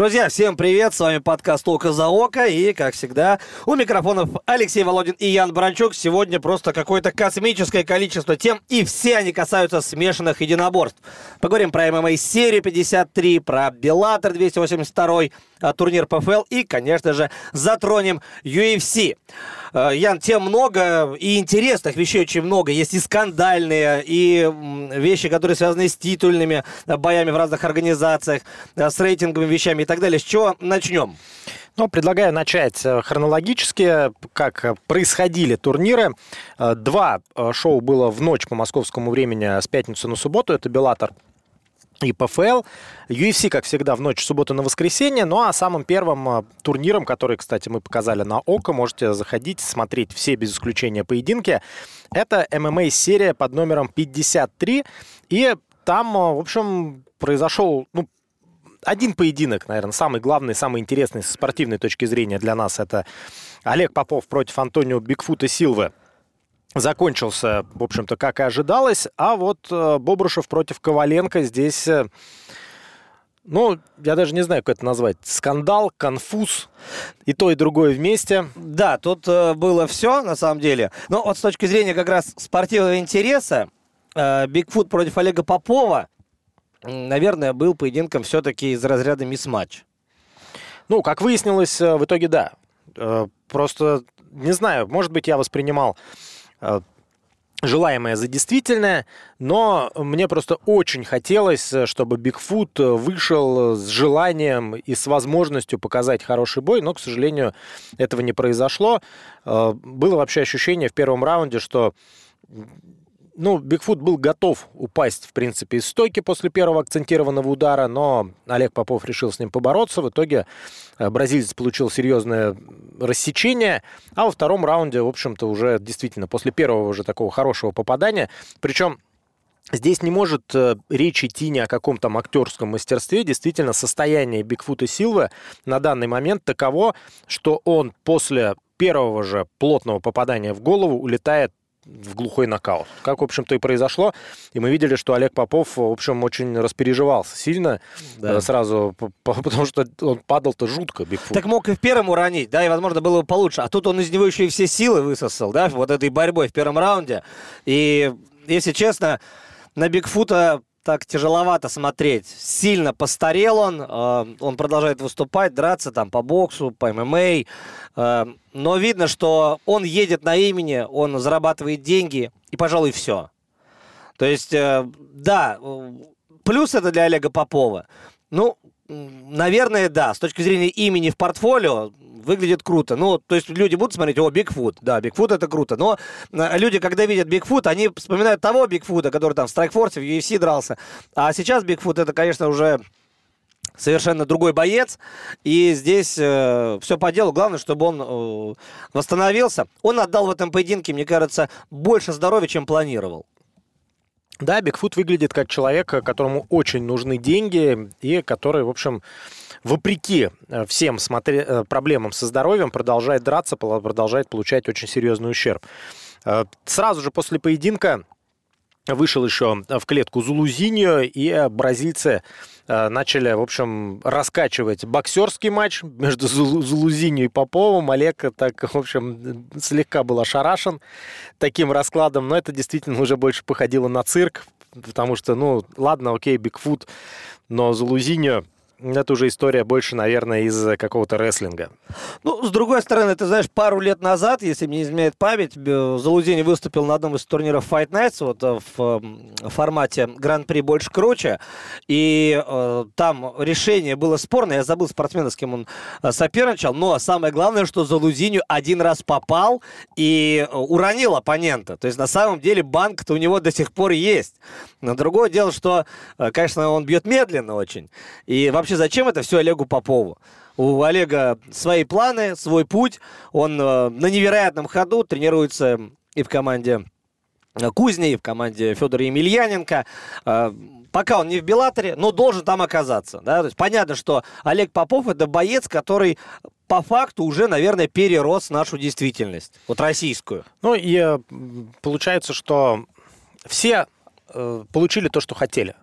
Друзья, всем привет! С вами подкаст «Око за око». И, как всегда, у микрофонов Алексей Володин и Ян Бранчук. Сегодня просто какое-то космическое количество тем, и все они касаются смешанных единоборств. Поговорим про ММА серию 53, про Беллатор 282, а, турнир ПФЛ и, конечно же, затронем UFC. А, Ян, тем много и интересных вещей очень много. Есть и скандальные, и вещи, которые связаны с титульными боями в разных организациях, а, с рейтинговыми вещами и так далее. С чего начнем? Ну, предлагаю начать э, хронологически, как происходили турниры. Э, два э, шоу было в ночь по московскому времени с пятницы на субботу. Это «Беллатор» и ПФЛ. UFC, как всегда, в ночь субботы на воскресенье. Ну а самым первым турниром, который, кстати, мы показали на ОКО, можете заходить, смотреть все без исключения поединки, это ММА-серия под номером 53. И там, в общем, произошел, ну, один поединок, наверное, самый главный, самый интересный со спортивной точки зрения для нас, это Олег Попов против Антонио Бигфута Силвы. Закончился, в общем-то, как и ожидалось. А вот э, Бобрушев против Коваленко здесь... Э, ну, я даже не знаю, как это назвать. Скандал, конфуз, и то, и другое вместе. Да, тут э, было все, на самом деле. Но вот с точки зрения как раз спортивного интереса, э, Бигфут против Олега Попова – наверное, был поединком все-таки из разряда мисс-матч. Ну, как выяснилось, э, в итоге да. Э, просто, не знаю, может быть, я воспринимал желаемое за действительное, но мне просто очень хотелось, чтобы Бигфут вышел с желанием и с возможностью показать хороший бой, но, к сожалению, этого не произошло. Было вообще ощущение в первом раунде, что ну, Бигфут был готов упасть, в принципе, из стойки после первого акцентированного удара, но Олег Попов решил с ним побороться. В итоге э, бразильец получил серьезное рассечение, а во втором раунде, в общем-то, уже действительно после первого уже такого хорошего попадания, причем Здесь не может э, речь идти ни о каком там актерском мастерстве. Действительно, состояние Бигфута Силвы на данный момент таково, что он после первого же плотного попадания в голову улетает в глухой нокаут. Как, в общем-то, и произошло. И мы видели, что Олег Попов, в общем, очень распереживался сильно да. Э, сразу, потому что он падал-то жутко, Бигфут. Так мог и в первом уронить, да, и, возможно, было бы получше. А тут он из него еще и все силы высосал, да, вот этой борьбой в первом раунде. И, если честно, на Бигфута так тяжеловато смотреть. Сильно постарел он, э, он продолжает выступать, драться там по боксу, по ММА, э, но видно, что он едет на имени, он зарабатывает деньги, и, пожалуй, все. То есть, э, да, плюс это для Олега Попова. Ну, наверное, да, с точки зрения имени в портфолио, выглядит круто. Ну, то есть люди будут смотреть, о, Бигфут, да, Бигфут это круто. Но э, люди, когда видят Бигфут, они вспоминают того Бигфута, который там в Страйкфорсе, в UFC дрался. А сейчас Бигфут это, конечно, уже совершенно другой боец. И здесь э, все по делу. Главное, чтобы он э, восстановился. Он отдал в этом поединке, мне кажется, больше здоровья, чем планировал. Да, Бигфут выглядит как человек, которому очень нужны деньги и который, в общем, вопреки э, всем смотри, э, проблемам со здоровьем, продолжает драться, продолжает получать очень серьезный ущерб. Э, сразу же после поединка вышел еще в клетку Зулузиньо, и бразильцы начали, в общем, раскачивать боксерский матч между Зулузиньо и Поповым. Олег так, в общем, слегка был ошарашен таким раскладом, но это действительно уже больше походило на цирк, потому что, ну, ладно, окей, Бигфут, но Зулузиньо это уже история больше, наверное, из какого-то рестлинга. Ну, с другой стороны, ты знаешь, пару лет назад, если мне изменяет память, Залузини выступил на одном из турниров Fight Nights, вот э, в формате Гран-при больше круче, и э, там решение было спорное, я забыл спортсмена, с кем он э, соперничал, но самое главное, что Залузиню один раз попал и э, уронил оппонента, то есть на самом деле банк-то у него до сих пор есть. Но другое дело, что, э, конечно, он бьет медленно очень, и вообще вообще зачем это все Олегу Попову? У Олега свои планы, свой путь. Он э, на невероятном ходу тренируется и в команде э, Кузни, и в команде Федора Емельяненко. Э, пока он не в Белаторе, но должен там оказаться. Да? То есть понятно, что Олег Попов это боец, который по факту уже, наверное, перерос нашу действительность, вот российскую. Ну и получается, что все получили то, что хотели.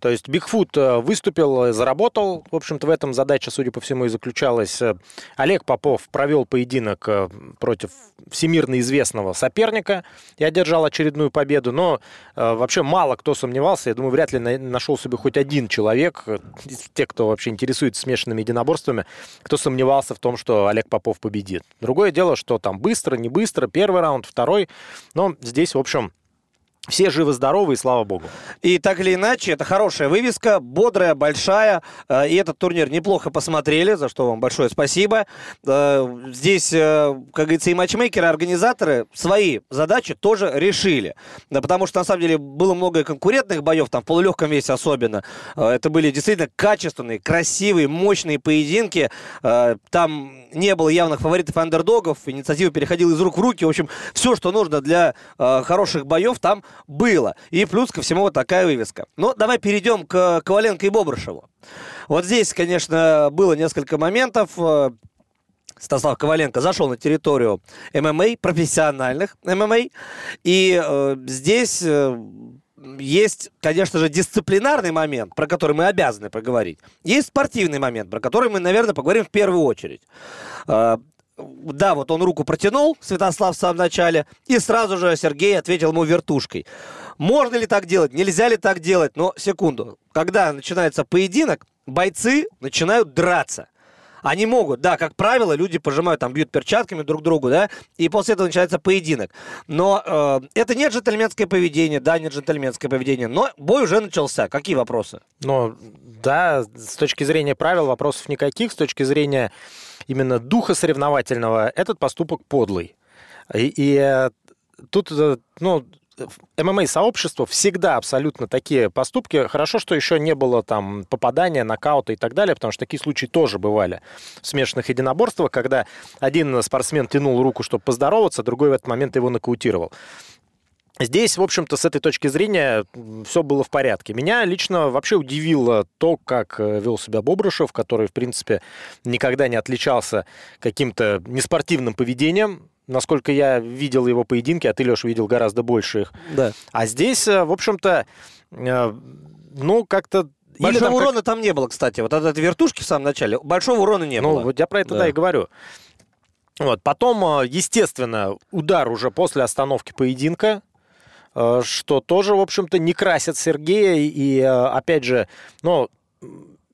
То есть Бигфут э, выступил, заработал. В общем-то, в этом задача, судя по всему, и заключалась. Олег Попов провел поединок против всемирно известного соперника и одержал очередную победу. Но вообще мало кто сомневался. Я думаю, вряд ли нашел себе хоть один человек, те, кто вообще интересуется смешанными единоборствами, кто сомневался в том, что Олег Попов победит. Другое дело, что там быстро, не быстро, первый раунд, второй. Но здесь, в общем, все живы-здоровы, и слава богу. И так или иначе, это хорошая вывеска, бодрая, большая. Э, и этот турнир неплохо посмотрели, за что вам большое спасибо. Э, здесь, э, как говорится, и матчмейкеры, и организаторы свои задачи тоже решили. Да, потому что, на самом деле, было много конкурентных боев, там в полулегком весе особенно. Это были действительно качественные, красивые, мощные поединки. Там не было явных фаворитов андердогов, инициатива переходила из рук в руки. В общем, все, что нужно для хороших боев, там было. И плюс ко всему вот такая вывеска. Ну, давай перейдем к Коваленко и Бобрышеву. Вот здесь, конечно, было несколько моментов. Э, Стаслав Коваленко зашел на территорию ММА, профессиональных ММА. И э, здесь э, есть, конечно же, дисциплинарный момент, про который мы обязаны поговорить. Есть спортивный момент, про который мы, наверное, поговорим в первую очередь. Э, да, вот он руку протянул, Святослав в самом начале, и сразу же Сергей ответил ему вертушкой. Можно ли так делать, нельзя ли так делать? Но секунду, когда начинается поединок, бойцы начинают драться. Они могут, да, как правило, люди пожимают, там, бьют перчатками друг другу, да, и после этого начинается поединок. Но э, это не джентльменское поведение, да, не джентльменское поведение, но бой уже начался. Какие вопросы? Ну, да, с точки зрения правил вопросов никаких, с точки зрения именно духа соревновательного, этот поступок подлый. И, и э, тут, э, ну, ММА-сообщество всегда абсолютно такие поступки. Хорошо, что еще не было там попадания, нокаута и так далее, потому что такие случаи тоже бывали в смешанных единоборствах, когда один спортсмен тянул руку, чтобы поздороваться, другой в этот момент его нокаутировал. Здесь, в общем-то, с этой точки зрения все было в порядке. Меня лично вообще удивило то, как э, вел себя Бобрышев, который, в принципе, никогда не отличался каким-то неспортивным поведением. Насколько я видел его поединки, а ты, Леш, видел гораздо больше их. Да. А здесь, э, в общем-то, э, ну, как-то Большого там урона как... там не было, кстати. Вот от этой вертушки в самом начале большого урона не ну, было. Ну, вот я про это, да, да и говорю. Вот. Потом, естественно, удар уже после остановки поединка. Э, что тоже, в общем-то, не красят Сергея. И, э, опять же, ну,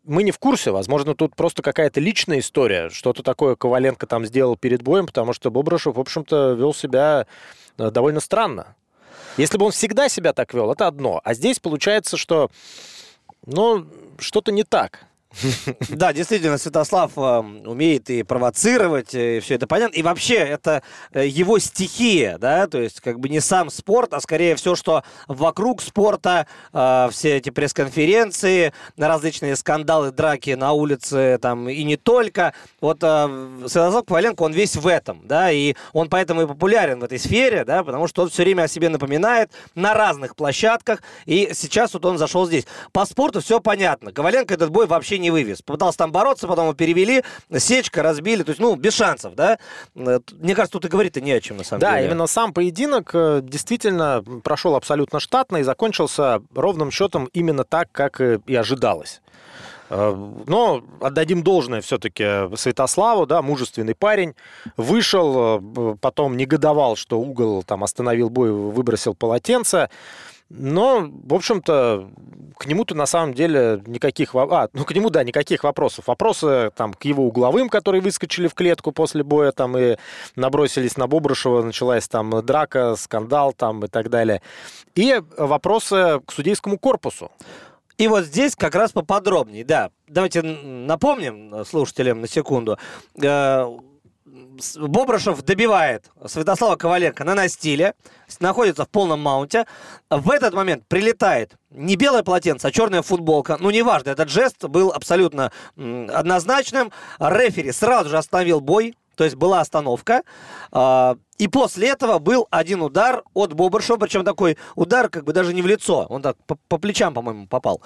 мы не в курсе, возможно, тут просто какая-то личная история, что-то такое Коваленко там сделал перед боем, потому что Бобрышев, в общем-то, вел себя э, довольно странно. Если бы он всегда себя так вел, это одно. А здесь получается, что, ну, что-то не так. Да, действительно, Святослав э, умеет и провоцировать, и все это понятно. И вообще, это э, его стихия, да, то есть как бы не сам спорт, а скорее все, что вокруг спорта, э, все эти пресс-конференции, различные скандалы, драки на улице, там, и не только. Вот Святослав Коваленко, он весь в этом, да, и он поэтому и популярен в этой сфере, да, потому что он все время о себе напоминает на разных площадках, и сейчас вот он зашел здесь. По спорту все понятно. Коваленко этот бой вообще не вывез. Попытался там бороться, потом его перевели, сечка, разбили, то есть, ну, без шансов, да? Э, мне кажется, тут и говорить-то не о чем, на самом да, деле. Да, именно сам поединок э, действительно прошел абсолютно штатно и закончился ровным счетом именно так, как и ожидалось. Э, но отдадим должное все-таки Святославу, да, мужественный парень. Вышел, потом негодовал, что угол там остановил бой, выбросил полотенце. Но, в общем-то, к нему-то на самом деле никаких... А, ну, к нему, да, никаких вопросов. Вопросы там к его угловым, которые выскочили в клетку после боя там и набросились на Бобрышева, началась там драка, скандал там и так далее. И вопросы к судейскому корпусу. И вот здесь как раз поподробнее, да. Давайте напомним слушателям на секунду. Бобрышев добивает Святослава Коваленко на настиле, находится в полном маунте. В этот момент прилетает не белое полотенце, а черная футболка. Ну, неважно, этот жест был абсолютно однозначным. Рефери сразу же остановил бой, то есть была остановка. А, и после этого был один удар от Бобрышева, причем такой удар как бы даже не в лицо, он так по, по плечам, по-моему, попал.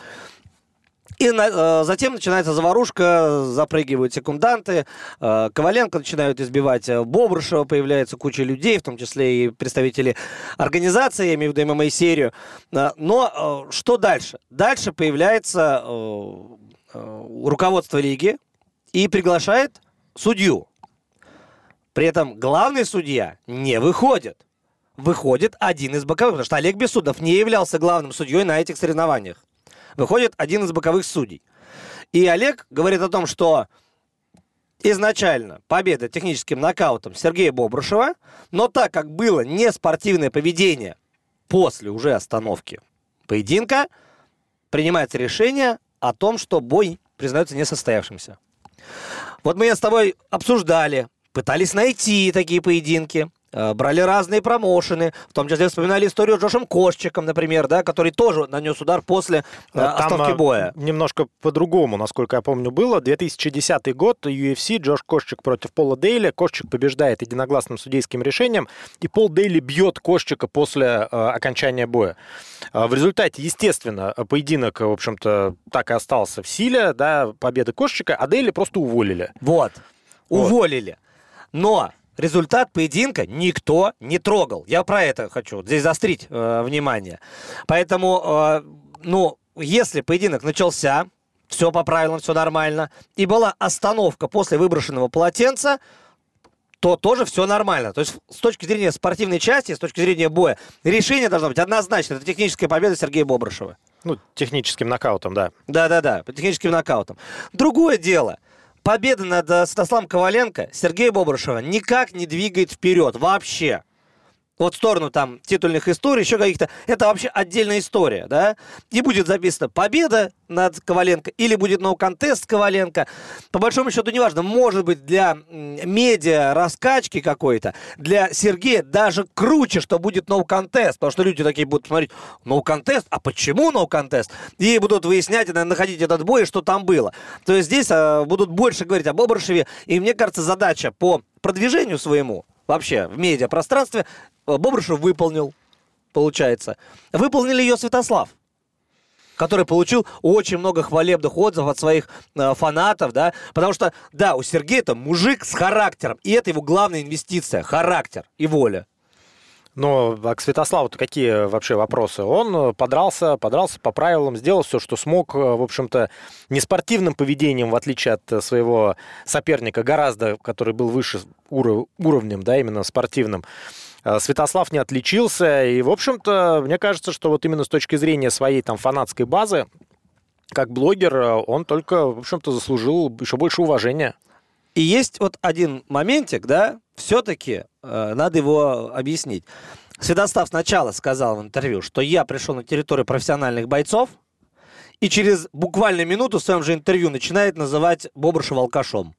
И на, э, затем начинается заварушка, запрыгивают секунданты, э, Коваленко начинают избивать э, Бобрышева, появляется куча людей, в том числе и представители организации, я имею в виду ММА-серию. Э, но э, что дальше? Дальше появляется э, э, руководство лиги и приглашает судью. При этом главный судья не выходит. Выходит один из боковых, потому что Олег Бессудов не являлся главным судьей на этих соревнованиях выходит один из боковых судей. И Олег говорит о том, что изначально победа техническим нокаутом Сергея Бобрушева, но так как было не спортивное поведение после уже остановки поединка, принимается решение о том, что бой признается несостоявшимся. Вот мы с тобой обсуждали, пытались найти такие поединки. Э, брали разные промоушены, в том числе вспоминали историю с Джошем Кошчиком, например, да, который тоже нанес удар после э, Там остановки боя. Немножко по-другому, насколько я помню, было. 2010 год, UFC, Джош Кошчик против Пола Дейли. Кошчик побеждает единогласным судейским решением, и Пол Дейли бьет Кошчика после э, окончания боя. В результате, естественно, поединок, в общем-то, так и остался в силе, да, победы Кошчика, а Дейли просто уволили. Вот, вот. уволили. Но результат поединка никто не трогал. Я про это хочу здесь заострить э, внимание. Поэтому, э, ну, если поединок начался, все по правилам, все нормально, и была остановка после выброшенного полотенца, то тоже все нормально. То есть с точки зрения спортивной части, с точки зрения боя, решение должно быть однозначно. Это техническая победа Сергея Бобрышева. Ну, техническим нокаутом, да. Да-да-да, техническим нокаутом. Другое дело – победа над э, Святославом Коваленко Сергея Бобрышева никак не двигает вперед вообще. Вот в сторону там титульных историй, еще каких-то. Это вообще отдельная история, да? И будет записана победа над Коваленко или будет ноу-контест Коваленко. По большому счету, неважно. Может быть, для медиа раскачки какой-то, для Сергея даже круче, что будет ноу-контест. Потому что люди такие будут смотреть, ноу-контест? А почему ноу-контест? И будут выяснять, находить этот бой, что там было. То есть здесь а, будут больше говорить об Обрышеве. И мне кажется, задача по продвижению своему вообще в медиапространстве Э, Бобрышев выполнил, получается. Выполнили ее Святослав который получил очень много хвалебных отзывов от своих э, фанатов, да, потому что, да, у Сергея это мужик с характером, и это его главная инвестиция, характер и воля. Но а к Святославу-то какие вообще вопросы? Он э, подрался, подрался по правилам, сделал все, что смог, э, в общем-то, не спортивным поведением, в отличие от своего соперника, гораздо, который был выше уровнем, да, именно спортивным. Э, Святослав не отличился, и, в общем-то, мне кажется, что вот именно с точки зрения своей там фанатской базы, как блогер, э, он только, в общем-то, заслужил еще больше уважения. И есть вот один моментик, да, все-таки э, надо его объяснить. Святослав сначала сказал в интервью, что я пришел на территорию профессиональных бойцов, и через буквально минуту в своем же интервью начинает называть Бобрышева алкашом.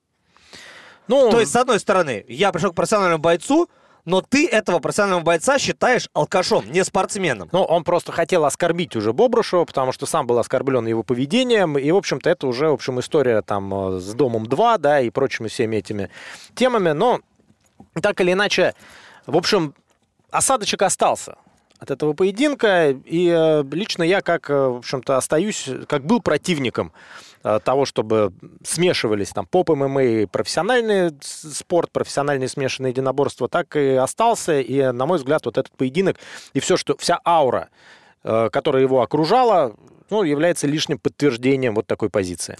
Ну, То есть, с одной стороны, я пришел к профессиональному бойцу, но ты этого профессионального бойца считаешь алкашом, не спортсменом. Ну, он просто хотел оскорбить уже Бобрушева, потому что сам был оскорблен его поведением, и, в общем-то, это уже, в общем, история там э, с Домом 2, да, и прочими всеми этими темами, но так или иначе, в общем, осадочек остался от этого поединка, и э, лично я, как, э, в общем-то, остаюсь, как был противником Э, того, чтобы смешивались там поп ММА профессиональный спорт, профессиональные смешанные единоборства, так и остался. И, на мой взгляд, вот этот поединок и все, что вся аура, которая его окружала, ну, является лишним подтверждением вот такой позиции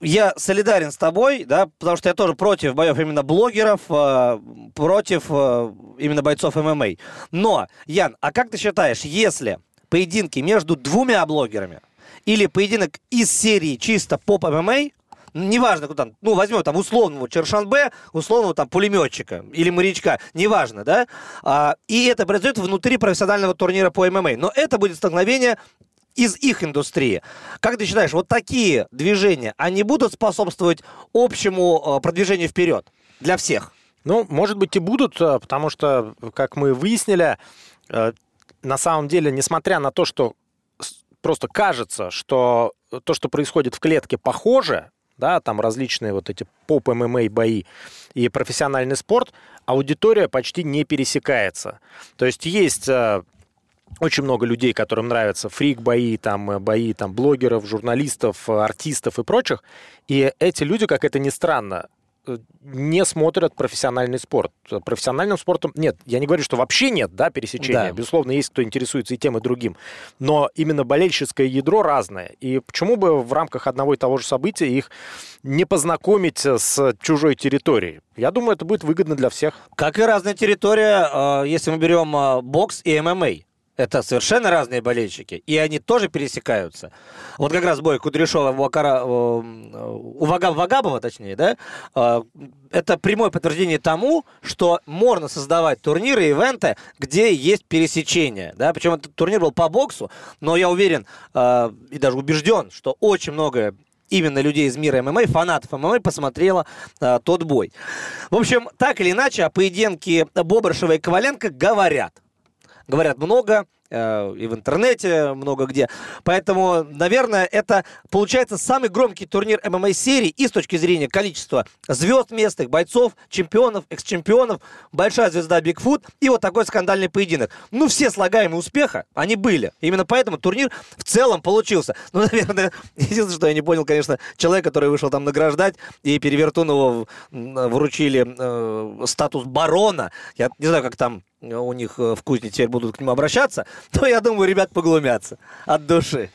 я солидарен с тобой, да, потому что я тоже против боев именно блогеров, э, против э, именно бойцов ММА. Но, Ян, а как ты считаешь, если поединки между двумя блогерами, или поединок из серии чисто поп ММА, неважно, куда, ну, возьмем там условного Чершанбе, условного там пулеметчика или морячка, неважно, да, а, и это произойдет внутри профессионального турнира по ММА, но это будет столкновение из их индустрии. Как ты считаешь, вот такие движения, они будут способствовать общему продвижению вперед для всех? Ну, может быть, и будут, э, потому что, как мы выяснили, э, на самом деле, несмотря на то, что просто кажется, что то, что происходит в клетке, похоже, да, там различные вот эти поп-ММА бои и профессиональный спорт, аудитория почти не пересекается. То есть есть э, очень много людей, которым нравятся фрик-бои, там, э, бои там, блогеров, журналистов, э, артистов и прочих. И эти люди, как это ни странно, э, не смотрят профессиональный спорт. Профессиональным спортом нет. Я не говорю, что вообще нет да, пересечения. Да. Безусловно, есть кто интересуется и тем, и другим. Но именно болельческое ядро разное. И почему бы в рамках одного и того же события их не познакомить с чужой территорией? Я думаю, это будет выгодно для всех. Как и разная территория, если мы берем бокс и ММА. Это совершенно разные болельщики, и они тоже пересекаются. Вот как раз бой Кудряшова Вакара, у Вагаб, Вагабова, точнее, да, а, это прямое подтверждение тому, что можно создавать турниры, ивенты, где есть пересечение. Да? Причем этот турнир был по боксу, но я уверен и даже убежден, что очень много именно людей из мира ММА, фанатов ММА, посмотрела тот бой. В общем, так или иначе, о поединке Бобрышева и Коваленко говорят говорят много, э, и в интернете много где. Поэтому, наверное, это получается самый громкий турнир ММА-серии и с точки зрения количества звезд местных, бойцов, чемпионов, экс-чемпионов, большая звезда Бигфут и вот такой скандальный поединок. Ну, все слагаемые успеха, они были. Именно поэтому турнир в целом получился. Ну, наверное, единственное, что я не понял, конечно, человек, который вышел там награждать, и Перевертунову вручили э, статус барона. Я не знаю, как там у них э, в кузне теперь будут к нему обращаться, то я думаю, ребят поглумятся от души.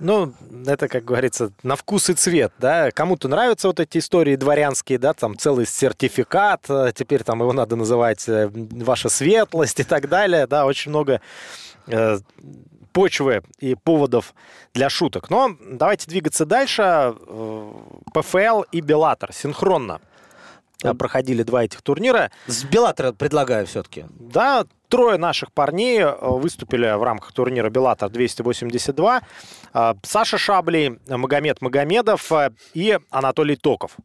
Ну, это, как говорится, на вкус и цвет, да. Кому-то нравятся вот эти истории дворянские, да, там целый сертификат, э, теперь там его надо называть э, ваша светлость и так далее, да, очень много э, почвы и поводов для шуток. Но давайте двигаться дальше. ПФЛ и Беллатор синхронно проходили два этих турнира. С Беллатора предлагаю все-таки. Да, трое наших парней э, выступили в рамках турнира Беллатор 282. Э, Саша Шаблей, Магомед Магомедов э, и Анатолий Токов.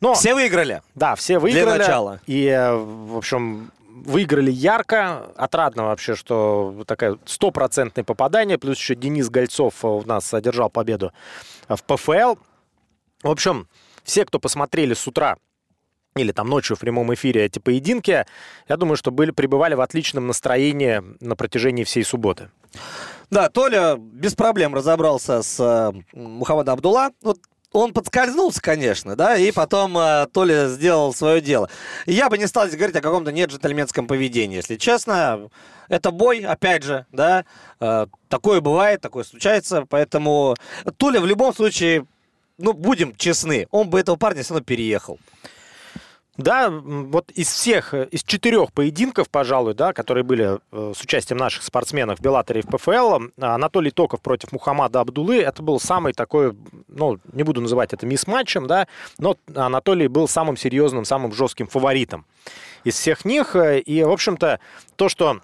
Но, все выиграли? Да, все выиграли. Для начала. И, в общем, выиграли ярко. Отрадно вообще, что такое стопроцентное попадание. Плюс еще Денис Гольцов у нас одержал победу в ПФЛ. В общем, все, кто посмотрели с утра или там ночью в прямом эфире эти поединки, я думаю, что были, пребывали в отличном настроении на протяжении всей субботы. Да, Толя без проблем разобрался с э, Мухаммадом Абдулла. Вот он подскользнулся, конечно, да, и потом э, Толя сделал свое дело. Я бы не стал здесь говорить о каком-то неджентльменском поведении, если честно. Это бой, опять же, да, э, такое бывает, такое случается, поэтому Толя в любом случае, ну, будем честны, он бы этого парня все равно переехал. Да, вот из всех, э, из четырех поединков, пожалуй, да, которые были э, с участием наших спортсменов в Беллаторе и в ПФЛ, Анатолий Токов против Мухаммада Абдулы, это был самый такой, ну, не буду называть это мисс-матчем, да, но Анатолий был самым серьезным, самым жестким фаворитом из всех них. Э, и, в общем-то, то, что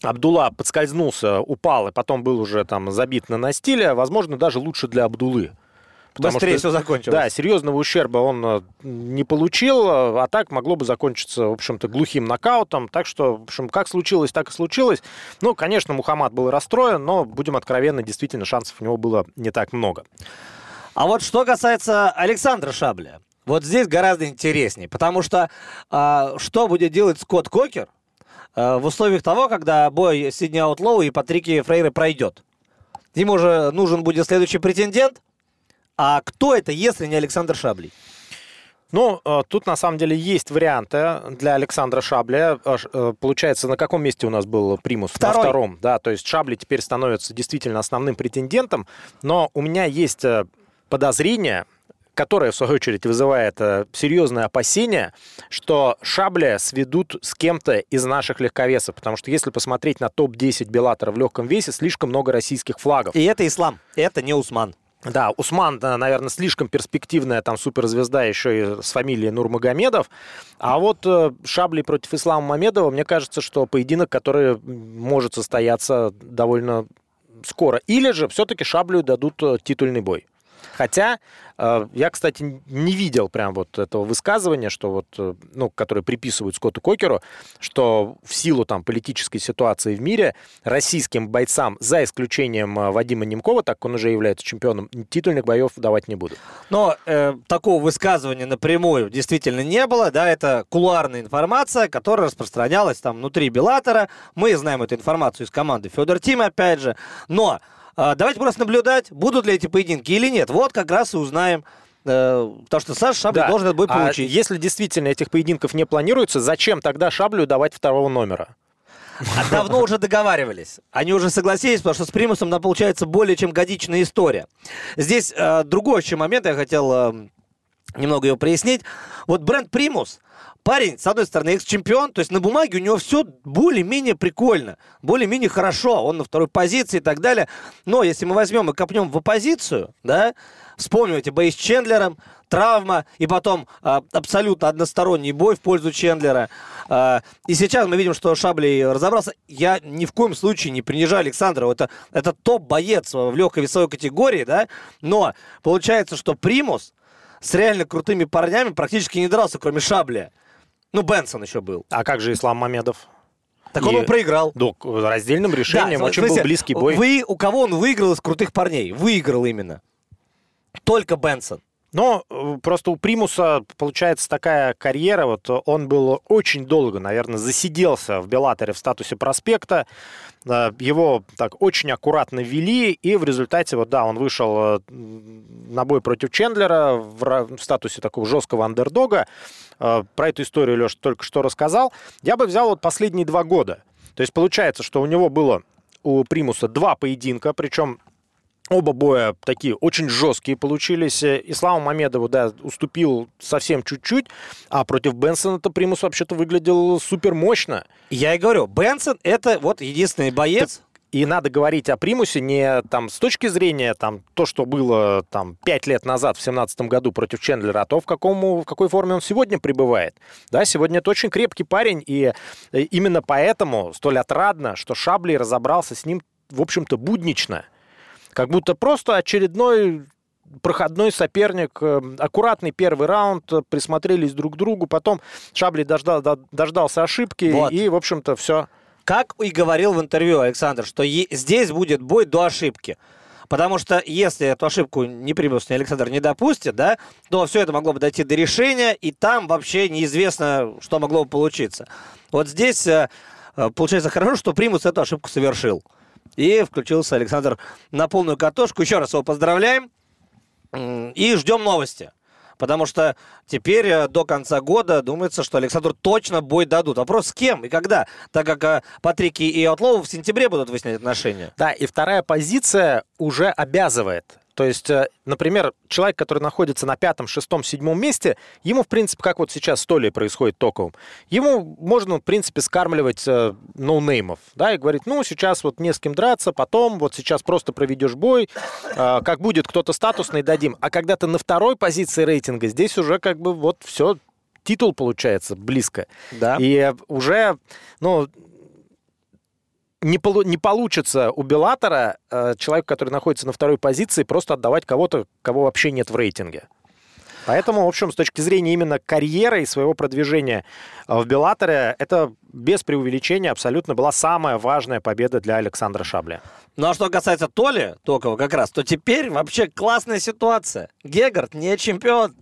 Абдулла подскользнулся, упал и потом был уже там забит на настиле, возможно, даже лучше для Абдулы. Потому Быстрее что, все закончилось. Да, серьезного ущерба он э, не получил, а так могло бы закончиться, в общем-то, глухим нокаутом. Так что, в общем, как случилось, так и случилось. Ну, конечно, Мухаммад был расстроен, но, будем откровенны, действительно, шансов у него было не так много. А вот что касается Александра Шабля, вот здесь гораздо интереснее, потому что а, что будет делать Скотт Кокер а, в условиях того, когда бой Сидни Аутлоу и Патрики Фрейры пройдет? Ему же нужен будет следующий претендент – а кто это, если не Александр Шаблей? Ну, э, тут на самом деле есть варианты для Александра Шабля. Э, э, получается, на каком месте у нас был примус? Второй. На втором, да. То есть Шабли теперь становится действительно основным претендентом. Но у меня есть подозрение, которое, в свою очередь, вызывает серьезное опасение, что Шабля сведут с кем-то из наших легковесов. Потому что если посмотреть на топ-10 Беллатора в легком весе, слишком много российских флагов. И это ислам, это не Усман. Да, Усман, наверное, слишком перспективная там суперзвезда еще и с фамилией Нурмагомедов. А вот э, Шабли против Ислама Мамедова, мне кажется, что поединок, который может состояться довольно скоро. Или же все-таки Шаблю дадут э, титульный бой. Хотя э, я, кстати, не видел прям вот этого высказывания, что вот, э, ну, которое приписывают Скотту Кокеру, что в силу там политической ситуации в мире российским бойцам, за исключением э, Вадима Немкова, так как он уже является чемпионом, титульных боев давать не будут. Но э, такого высказывания напрямую действительно не было, да, это кулуарная информация, которая распространялась там внутри Беллатора. Мы знаем эту информацию из команды Федор Тим, опять же, но давайте просто наблюдать, будут ли эти поединки или нет. Вот как раз и узнаем. Э, потому что Саша Шаблю да. должен этот бой получить. А если действительно этих поединков не планируется, зачем тогда Шаблю давать второго номера? А давно уже договаривались. Они уже согласились, потому что с Примусом нам получается более чем годичная история. Здесь э, другой еще момент, я хотел э, немного его прояснить. Вот бренд Примус парень, с одной стороны, экс-чемпион, то есть на бумаге у него все более-менее прикольно, более-менее хорошо, он на второй позиции и так далее. Но если мы возьмем и копнем в оппозицию, да, вспомним эти бои с Чендлером, травма, и потом а, абсолютно односторонний бой в пользу Чендлера. А, и сейчас мы видим, что Шаблей разобрался. Я ни в коем случае не принижаю Александра. Это, это топ-боец в легкой весовой категории, да, но получается, что Примус с реально крутыми парнями практически не дрался, кроме Шабля. Ну, Бенсон еще был. А как же Ислам Мамедов? Так и... он его проиграл. Да, раздельным решением. Да, очень смысле, был близкий бой. Вы, у кого он выиграл из крутых парней? Выиграл именно. Только Бенсон. Но э, просто у Примуса получается такая карьера, вот он был очень долго, наверное, засиделся в Беллаторе в статусе проспекта, э, его так очень аккуратно вели, и в результате, вот да, он вышел э, на бой против Чендлера в статусе такого жесткого андердога. Про эту историю Леша только что рассказал. Я бы взял вот последние два года. То есть получается, что у него было у Примуса два поединка, причем Оба боя такие очень жесткие получились. Исламу Мамедову, да, уступил совсем чуть-чуть, а против Бенсона-то Примус вообще-то выглядел супер мощно. Я и говорю, Бенсон это вот единственный боец, так... И надо говорить о примусе не там с точки зрения там то, что было там пять лет назад в семнадцатом году против Чендлера, а то в какому в какой форме он сегодня пребывает. Да, сегодня это очень крепкий парень, и именно поэтому столь отрадно, что Шабли разобрался с ним в общем-то буднично. Как будто просто очередной проходной соперник, э, аккуратный первый раунд, э, присмотрелись друг к другу, потом Шабли дождал, дождался ошибки, вот. и, в общем-то, все. Как и говорил в интервью Александр, что здесь будет бой до ошибки. Потому что если эту ошибку не непримусный Александр не допустит, да, то все это могло бы дойти до решения, и там вообще неизвестно, что могло бы получиться. Вот здесь э, получается хорошо, что Примус эту ошибку совершил. И включился Александр на полную катушку. Еще раз его поздравляем. И ждем новости. Потому что теперь э, до конца года думается, что Александру точно бой дадут. Вопрос с кем и когда? Так как э, Патрики и Отлову в сентябре будут выяснять отношения. Да, и вторая позиция уже обязывает то есть, э, например, человек, который находится на пятом, шестом, седьмом месте, ему, в принципе, как вот сейчас с Толей происходит токовым, ему можно, в принципе, скармливать э, ноунеймов, да, и говорить, ну, сейчас вот не с кем драться, потом вот сейчас просто проведешь бой, э, как будет кто-то статусный, дадим. А когда ты на второй позиции рейтинга, здесь уже как бы вот все, титул получается близко. Да. И уже, ну, не, полу, не получится у Беллатора э, человеку, который находится на второй позиции, просто отдавать кого-то, кого вообще нет в рейтинге. Поэтому, в общем, с точки зрения именно карьеры и своего продвижения э, в Беллаторе, это без преувеличения абсолютно была самая важная победа для Александра Шабля. Ну а что касается Толи Токова как раз, то теперь вообще классная ситуация. Гегард не чемпион.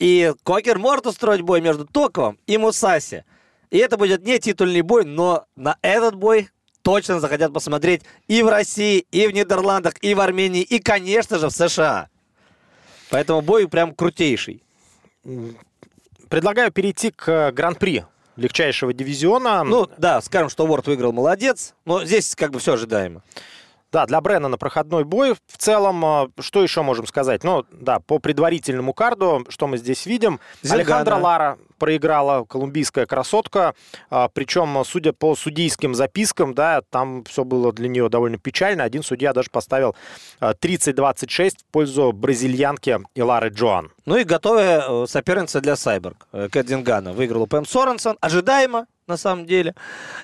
И Кокер может устроить бой между Токовым и Мусаси. И это будет не титульный бой, но на этот бой точно захотят посмотреть и в России, и в Нидерландах, и в Армении, и, конечно же, в США. Поэтому бой прям крутейший. Предлагаю перейти к Гран-при легчайшего дивизиона. Ну, да, скажем, что Уорд выиграл, молодец. Но здесь как бы все ожидаемо. Да, для Бреннана проходной бой. В целом, а, что еще можем сказать? Ну, да, по предварительному карду, что мы здесь видим? Зингана. Алехандро Лара проиграла, колумбийская красотка. А, причем, судя по судейским запискам, да, там все было для нее довольно печально. Один судья даже поставил 30-26 в пользу бразильянки Илары Джоан. Ну и готовая э, соперница для Сайберг. Э, Кэт Дингана выиграла Пэм Соренсон. Ожидаемо, на самом деле.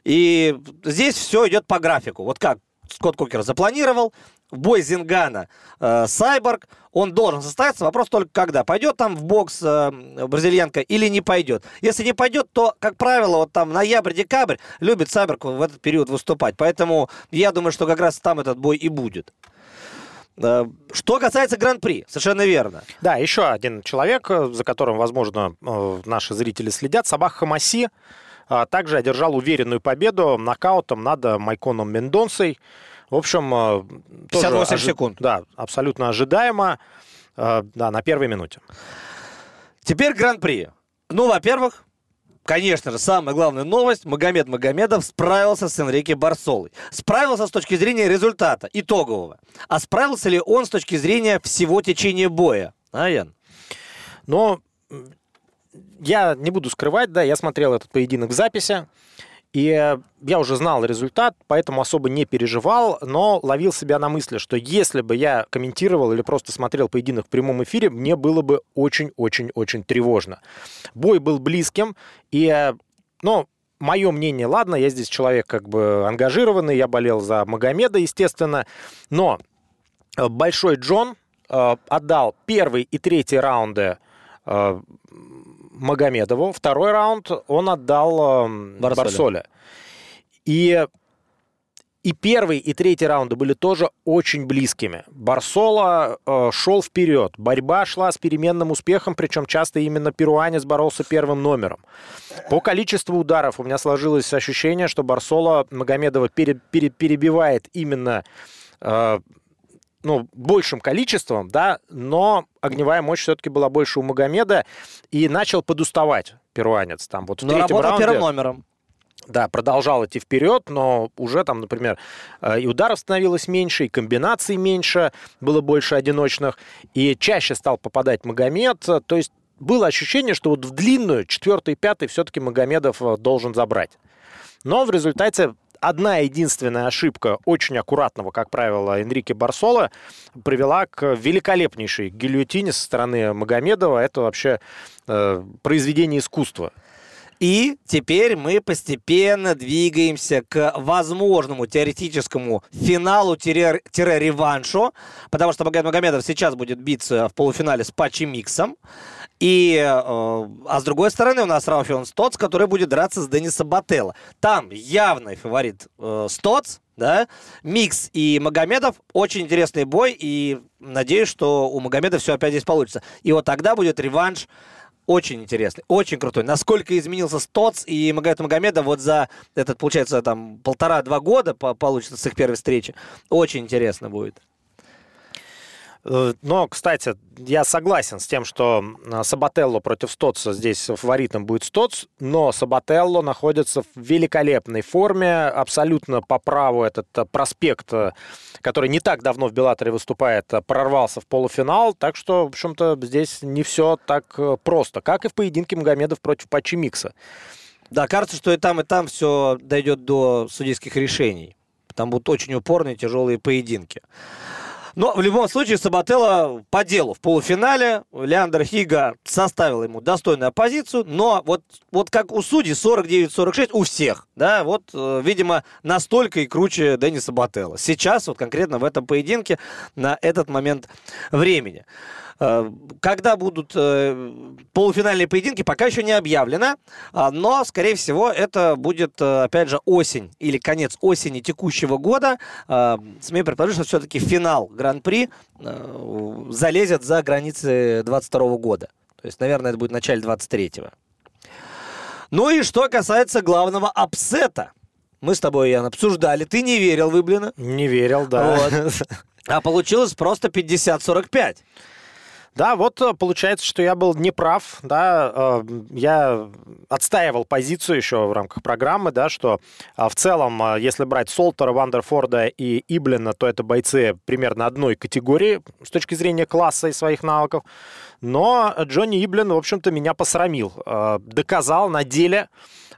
И здесь все идет по графику. Вот как Скотт Кокер запланировал, бой Зингана э, Сайборг, он должен состояться. Вопрос только когда. Пойдет там в бокс э, бразильянка или не пойдет. Если не пойдет, то, как правило, вот там ноябрь-декабрь любит Сайборг в этот период выступать. Поэтому я думаю, что как раз там этот бой и будет. Э, что касается Гран-при, совершенно верно. Да, еще один человек, э, за которым, возможно, э, наши зрители следят, Сабах Хамаси, также одержал уверенную победу нокаутом над Майконом Мендонсой. В общем, 58 ожи... секунд. Да, абсолютно ожидаемо. Да, на первой минуте. Теперь Гран-при. Ну, во-первых, Конечно же, самая главная новость. Магомед Магомедов справился с Энрике Барсолой. Справился с точки зрения результата, итогового. А справился ли он с точки зрения всего течения боя? А, Ян? Но я не буду скрывать, да, я смотрел этот поединок в записи. И э, я уже знал результат, поэтому особо не переживал, но ловил себя на мысли, что если бы я комментировал или просто смотрел поединок в прямом эфире, мне было бы очень-очень-очень тревожно. Бой был близким, и, э, ну, мое мнение, ладно, я здесь человек как бы ангажированный, я болел за Магомеда, естественно, но э, Большой Джон отдал первый и третий раунды Магомедову. Второй раунд он отдал э, Барсоле. Барсоле. И, и первый, и третий раунды были тоже очень близкими. Барсола э, шел вперед. Борьба шла с переменным успехом, причем часто именно перуанец боролся первым номером. По количеству ударов у меня сложилось ощущение, что Барсола Магомедова пере, пере, перебивает именно э, ну, большим количеством, да, но огневая мощь все-таки была больше у Магомеда, и начал подуставать перуанец. Там вот в но третьем раунде... первым номером. Да, продолжал идти вперед, но уже там, например, э, и ударов становилось меньше, и комбинаций меньше, было больше одиночных, и чаще стал попадать Магомед. То есть было ощущение, что вот в длинную, четвертый и пятый, все-таки Магомедов э, должен забрать. Но в результате одна единственная ошибка очень аккуратного, как правило, Энрике Барсола привела к великолепнейшей гильотине со стороны Магомедова. Это вообще э, произведение искусства. И теперь мы постепенно двигаемся к возможному теоретическому финалу-реваншу, потому что Магомед Магомедов сейчас будет биться в полуфинале с Пачи Миксом. И, э, а с другой стороны у нас Рауфион Стоц, который будет драться с Дениса Бателло. Там явный фаворит э, Стоц, да, Микс и Магомедов. Очень интересный бой, и надеюсь, что у Магомеда все опять здесь получится. И вот тогда будет реванш очень интересный, очень крутой. Насколько изменился Стоц и Магомед Магомедов вот за этот, получается, там полтора-два года получится с их первой встречи. Очень интересно будет. Э, но, кстати, я согласен с тем, что Сабателло против Стоца здесь фаворитом будет Стоц, но Сабателло находится в великолепной форме, абсолютно по праву этот э, проспект, э, который не так давно в Беллаторе выступает, прорвался в полуфинал, так что, в общем-то, здесь не все так просто, как и в поединке Магомедов против Пачи Микса. Да, кажется, что и там, и там все дойдет до судейских решений. Там будут очень упорные, тяжелые поединки. Но в любом случае Сабателло по делу в полуфинале. Леандр Хига составил ему достойную оппозицию, но вот, вот как у судей 49-46 у всех, да, вот, э, видимо, настолько и круче Дениса Бателла. Сейчас, вот конкретно в этом поединке, на этот момент времени. Э, когда будут э, полуфинальные поединки, пока еще не объявлено, а, но, скорее всего, это будет, э, опять же, осень или конец осени текущего года. Смею предположить, что все-таки финал Гран-при залезет за границы 22 года. То есть, наверное, это будет в начале 23-го. Ну и что касается главного апсета. Мы с тобой, Ян, обсуждали. Ты не верил в Иблина? Не верил, да. Вот. А получилось просто 50-45. Да, вот э, получается, что я был неправ, да, э, я отстаивал позицию еще в рамках программы, да, что э, в целом, если брать Солтера, Вандерфорда и Иблина, то это бойцы примерно одной категории с точки зрения класса и своих навыков. Но Джонни Иблин, в общем-то, меня посрамил, доказал на деле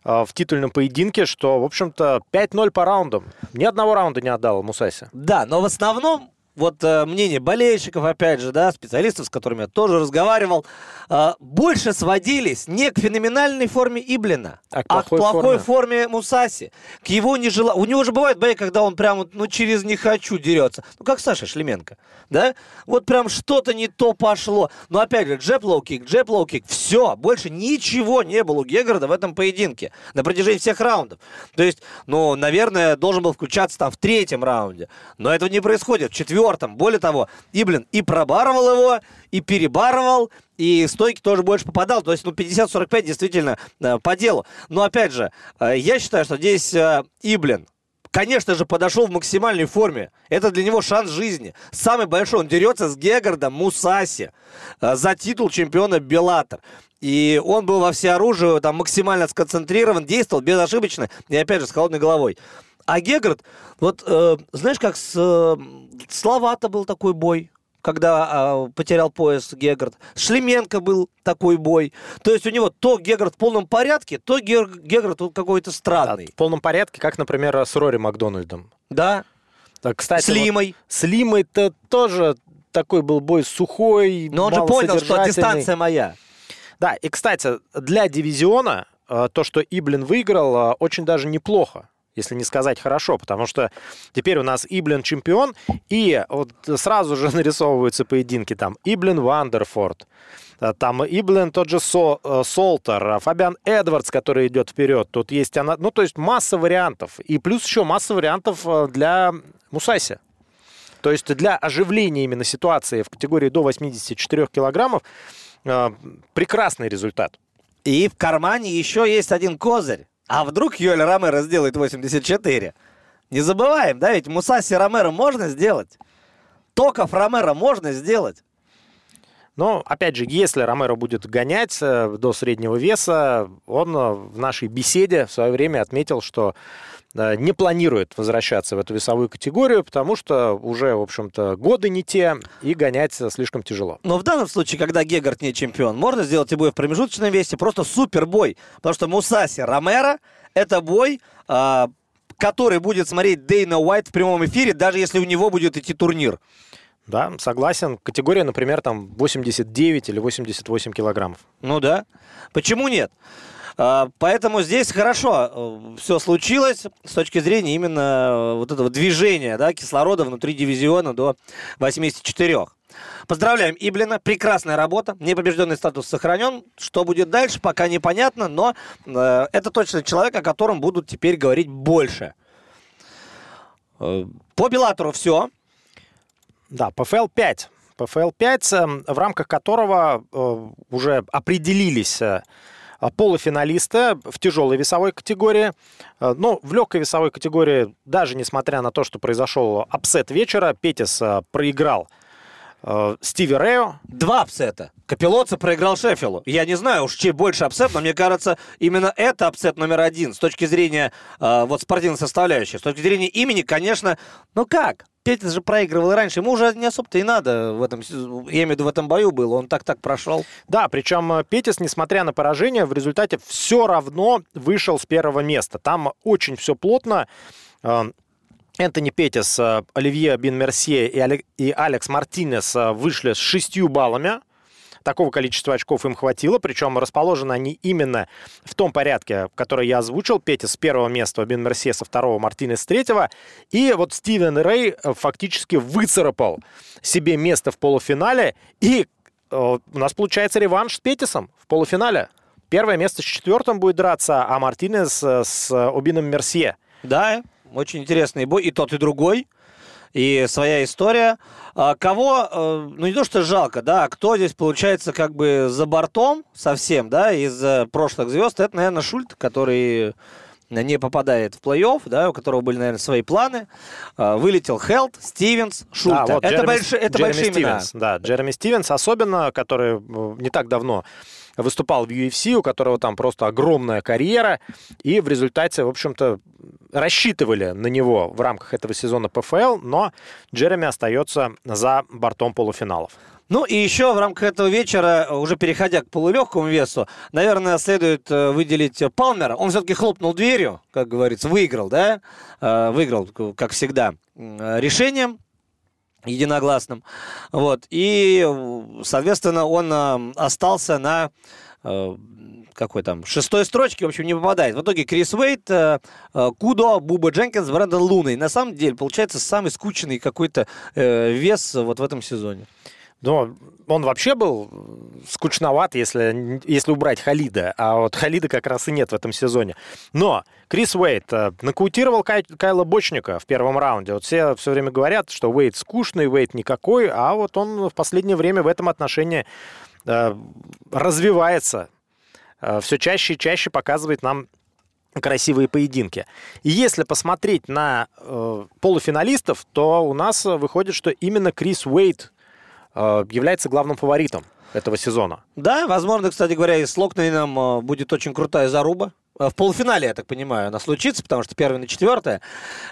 в титульном поединке, что, в общем-то, 5-0 по раундам. Ни одного раунда не отдал Мусаси. Да, но в основном вот э, мнение болельщиков, опять же, да, специалистов, с которыми я тоже разговаривал, э, больше сводились не к феноменальной форме Иблина, А к а к плохой плохой форме. форме Мусаси. К его нежела... У него же бывают бои, когда он прям, ну, через «не хочу» дерется. Ну, как Саша Шлеменко, да? Вот прям что-то не то пошло. Но, опять же, джеб лоу-кик, джеб лоу-кик, все. Больше ничего не было у Гегарда в этом поединке на протяжении всех раундов. То есть, ну, наверное, должен был включаться там в третьем раунде. Но этого не происходит. В четвертом. Более того, Иблин и пробарывал его, и перебарывал, и стойки тоже больше попадал. То есть, ну, 50-45 действительно э, по делу. Но, опять же, э, я считаю, что здесь э, Иблин конечно же, подошел в максимальной форме. Это для него шанс жизни. Самый большой. Он дерется с Гегардом Мусаси за титул чемпиона Беллатор. И он был во всеоружии, там максимально сконцентрирован, действовал безошибочно и, опять же, с холодной головой. А Гегард, вот, э, знаешь, как с э, Словато был такой бой, когда а, потерял пояс Гегард. Шлеменко был такой бой. То есть у него то Гегард в полном порядке, то Гегард какой-то Да, странный. в полном порядке, как, например, с Рори Макдональдом. Да, Да, Кстати, с Лимой. вот с Лимой-то тоже такой был бой сухой, Но он же понял, что дистанция моя. Да, и, кстати, для дивизиона э, то, что Иблин выиграл, э, очень даже неплохо если не сказать хорошо, потому что теперь у нас Иблин чемпион, и вот сразу же нарисовываются поединки там Иблин Вандерфорд, э, там Иблин тот же Со- э, Солтер, э, Фабиан Эдвардс, который идет вперед, тут есть она, ну то есть масса вариантов, и плюс еще масса вариантов для Мусаси. То есть для оживления именно ситуации в категории до 84 килограммов прекрасный результат. И в кармане еще есть один козырь. А вдруг Йоэль Ромеро сделает 84? Не забываем, да, ведь Мусаси Ромеро можно сделать. Токов Ромеро можно сделать. Но, опять же, если Ромеро будет гонять э, до среднего веса, он э, в нашей беседе в свое время отметил, что не планирует возвращаться в эту весовую категорию, потому что уже, в общем-то, годы не те, и гонять э, слишком тяжело. Но в данном случае, когда Гегард не чемпион, можно сделать и бой в промежуточном весе, просто супер бой. Потому что Мусаси Ромеро – это бой, а, который будет смотреть Дейна Уайт в прямом эфире, даже если у него будет идти турнир. Да, согласен. Категория, например, там 89 или 88 килограммов. Ну да. Почему нет? А, Поэтому здесь хорошо все случилось с точки зрения именно э, вот этого движения да, кислорода внутри дивизиона до 84. Поздравляем Иблина, прекрасная работа, непобежденный статус сохранен. Что будет дальше, пока непонятно, но э, это точно человек, о котором будут теперь говорить больше. Э, По Белатору все. Да, ПФЛ 5. ПФЛ 5, э, в рамках которого э, уже определились э, полуфиналисты в тяжелой весовой категории. Э, Но в легкой весовой категории, даже несмотря на то, что произошел апсет вечера, Петис э, проиграл э, Стиви Рэю. Два апсета. Капелоза проиграл Шеффилду. Я не знаю уж, чей больше апсет, но мне кажется, именно это апсет номер один с точки зрения э, вот спортивной составляющей. С точки зрения имени, конечно, ну как? Петтис же проигрывал и раньше. Ему уже не особо-то и надо в этом, я имею в виду, в этом бою был. Он так-так прошел. Да, причем э, Петис, несмотря на поражение, в результате все равно вышел с первого места. Там очень все плотно. Э, Энтони Петис, э, Оливье Бин Мерсье и Алекс Мартинес э, вышли с шестью баллами. Такого количества очков им хватило, причем расположены они именно в том порядке, который я озвучил. Петис с первого места, Бин Мерсье со второго, Мартинес с третьего. И вот Стивен Рэй э, фактически выцарапал себе место в полуфинале. И э, у нас получается реванш с Петисом в полуфинале. Первое место с четвертым будет драться, а Мартинес э, с Обином Мерсье. Да, очень интересный бой. И тот, и другой. И своя история. А кого, э, ну не то что жалко, да, а кто здесь получается как бы за бортом совсем, да, из э, прошлых звезд, это, наверное, Шульт, который не попадает в плей-офф, да, у которого были, наверное, свои планы. А, Вылетел Хелт, Стивенс, Шульт. Да, вот это Джереми- большие, это Джереми большие имена. Стивенс, Да, Джереми Стивенс особенно, который э, не так давно выступал в UFC, у которого там просто огромная карьера, и в результате, в общем-то, рассчитывали на него в рамках этого сезона ПФЛ, но Джереми остается за бортом полуфиналов. Ну и еще в рамках этого вечера, уже переходя к полулегкому весу, наверное, следует э, выделить Палмера. Он все-таки хлопнул дверью, как говорится, выиграл, да? Э, Выиграл, как всегда, э, решением. Единогласным. Вот. И, соответственно, он остался на э, какой там, шестой строчке, в общем, не попадает. В итоге Крис Уэйт, э, э, Кудо, Буба Дженкинс, Брэндон Луной. На самом деле, получается, самый скучный какой-то вес вот в этом сезоне. Но он вообще был скучноват, если, если убрать Халида. А вот Халида как раз и нет в этом сезоне. Но Крис Уэйт э, нокаутировал Кай, Кайла Бочника в первом раунде. Вот все все время говорят, что Уэйт скучный, Уэйт никакой, а вот он в последнее время в этом отношении э, развивается. Э, все чаще и чаще показывает нам красивые поединки. И если посмотреть на э, полуфиналистов, то у нас выходит, что именно Крис Уэйт является главным фаворитом этого сезона. Да, возможно, кстати говоря, и с Локнейном э, будет очень крутая заруба. Э, в полуфинале, я так понимаю, она случится, потому что первое на четвертое.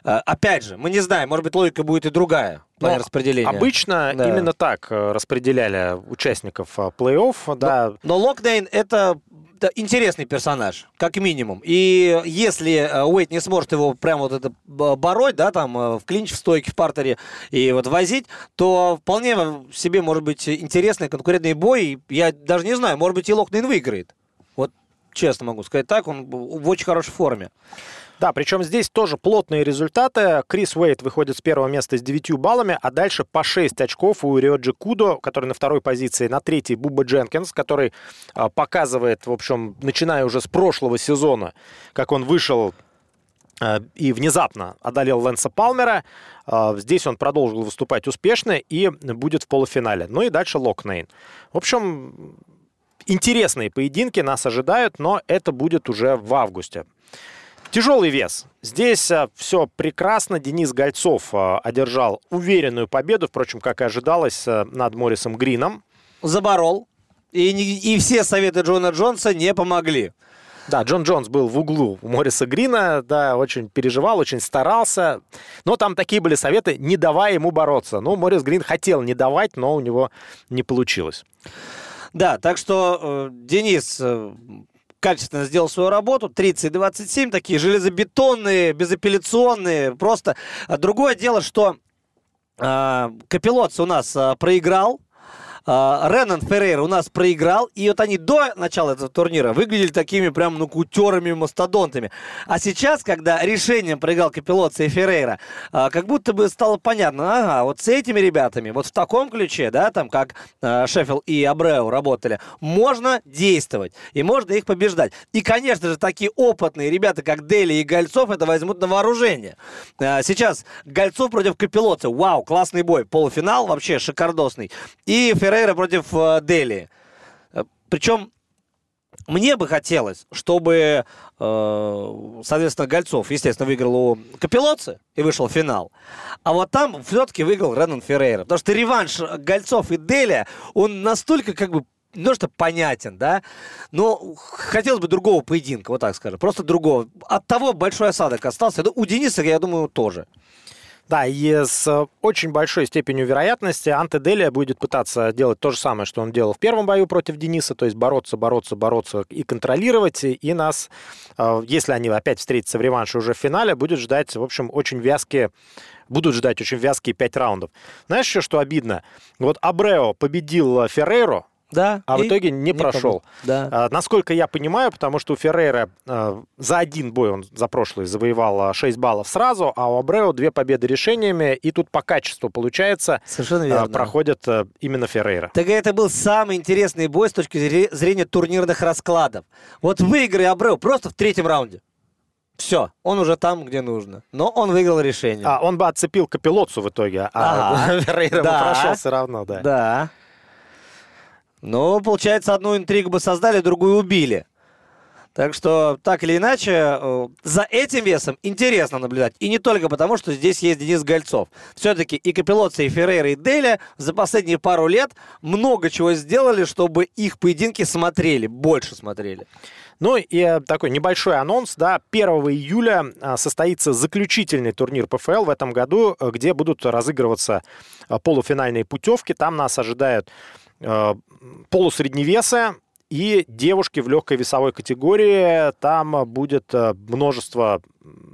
Опять же, мы не знаем, может быть, логика будет и другая плане распределения. Обычно да. именно так распределяли участников плей-офф. Да. Но, но Локнейн это это интересный персонаж, как минимум. И если э, Уэйт не сможет его прямо вот это бороть, да, там, э, в клинч, в стойке, в партере и вот возить, то вполне себе может быть интересный конкурентный бой. Я даже не знаю, может быть, и Локнейн выиграет. Честно могу сказать так, он в очень хорошей форме. Да, причем здесь тоже плотные результаты. Крис Уэйт выходит с первого места с 9 баллами, а дальше по 6 очков у Риоджи Кудо, который на второй позиции, на третьей Буба Дженкинс, который а, показывает, в общем, начиная уже с прошлого сезона, как он вышел а, и внезапно одолел Лэнса Палмера. А, здесь он продолжил выступать успешно и будет в полуфинале. Ну и дальше Локнейн. В общем, интересные поединки нас ожидают, но это будет уже в августе. Тяжелый вес. Здесь а, все прекрасно. Денис Гольцов а, одержал уверенную победу, впрочем, как и ожидалось, а, над Моррисом Грином. Заборол. И, и все советы Джона Джонса не помогли. Да, Джон Джонс был в углу у Морриса Грина, да, очень переживал, очень старался. Но там такие были советы, не давая ему бороться. Ну, Моррис Грин хотел не давать, но у него не получилось. Да, так что э, Денис э, качественно сделал свою работу. 30-27 такие железобетонные, безапелляционные. Просто другое дело, что э, Капелоц у нас э, проиграл. А, Ренан Феррейра у нас проиграл, и вот они до начала этого турнира выглядели такими прям, ну, кутерами, мастодонтами. А сейчас, когда решением проиграл Капелоца и Феррейра, а, как будто бы стало понятно, ага, вот с этими ребятами, вот в таком ключе, да, там, как а, Шеффил и Абреу работали, можно действовать, и можно их побеждать. И, конечно же, такие опытные ребята, как Дели и Гольцов, это возьмут на вооружение. Сейчас Гольцов против Капелоца, вау, классный бой, полуфинал вообще шикардосный. И Феррейра Феррейра против э, Дели. Э, Причем мне бы хотелось, чтобы, э, соответственно, Гольцов, естественно, выиграл у Капелоцы и вышел в финал. А вот там все-таки выиграл Ренан Феррейра. Потому что реванш Гольцов и Деля, он настолько как бы то, что понятен, да, но хотелось бы другого поединка, вот так скажем, просто другого. От того большой осадок остался. У Дениса, я думаю, тоже. Да, и с очень большой степенью вероятности Анте Делия будет пытаться делать то же самое, что он делал в первом бою против Дениса, то есть бороться, бороться, бороться и контролировать. И нас, э, если они опять встретятся в реванше уже в финале, будет ждать, в общем, очень вязкие будут ждать очень вязкие пять раундов. Знаешь еще, что обидно? Вот Абрео победил Феррейро, да. А в итоге не, не прошел. Да. А, насколько я понимаю, потому что у Феррейра а, за один бой он за прошлый завоевал 6 а, баллов сразу, а у Абрео две победы решениями, и тут по качеству получается Совершенно верно. проходит а, именно Феррейра. Так это был самый интересный бой с точки зрения турнирных раскладов. Вот выиграй Абрео просто в третьем раунде. Все, он уже там, где нужно. Но он выиграл решение. А, он бы отцепил Капелоцу в итоге, а ага. Феррейра да. бы прошел все равно, да. Да. Ну, получается, одну интригу бы создали, другую убили. Так что, так или иначе, э, за этим весом интересно наблюдать. И не только потому, что здесь есть Денис Гольцов. Все-таки и Капелоца, и Феррейра, и Деля за последние пару лет много чего сделали, чтобы их поединки смотрели, больше смотрели. Ну и э, такой небольшой анонс, да, 1 июля э, состоится заключительный турнир ПФЛ в этом году, где будут разыгрываться полуфинальные путевки. Там нас ожидают Э, полусредневеса и девушки в легкой весовой категории. Там будет э, множество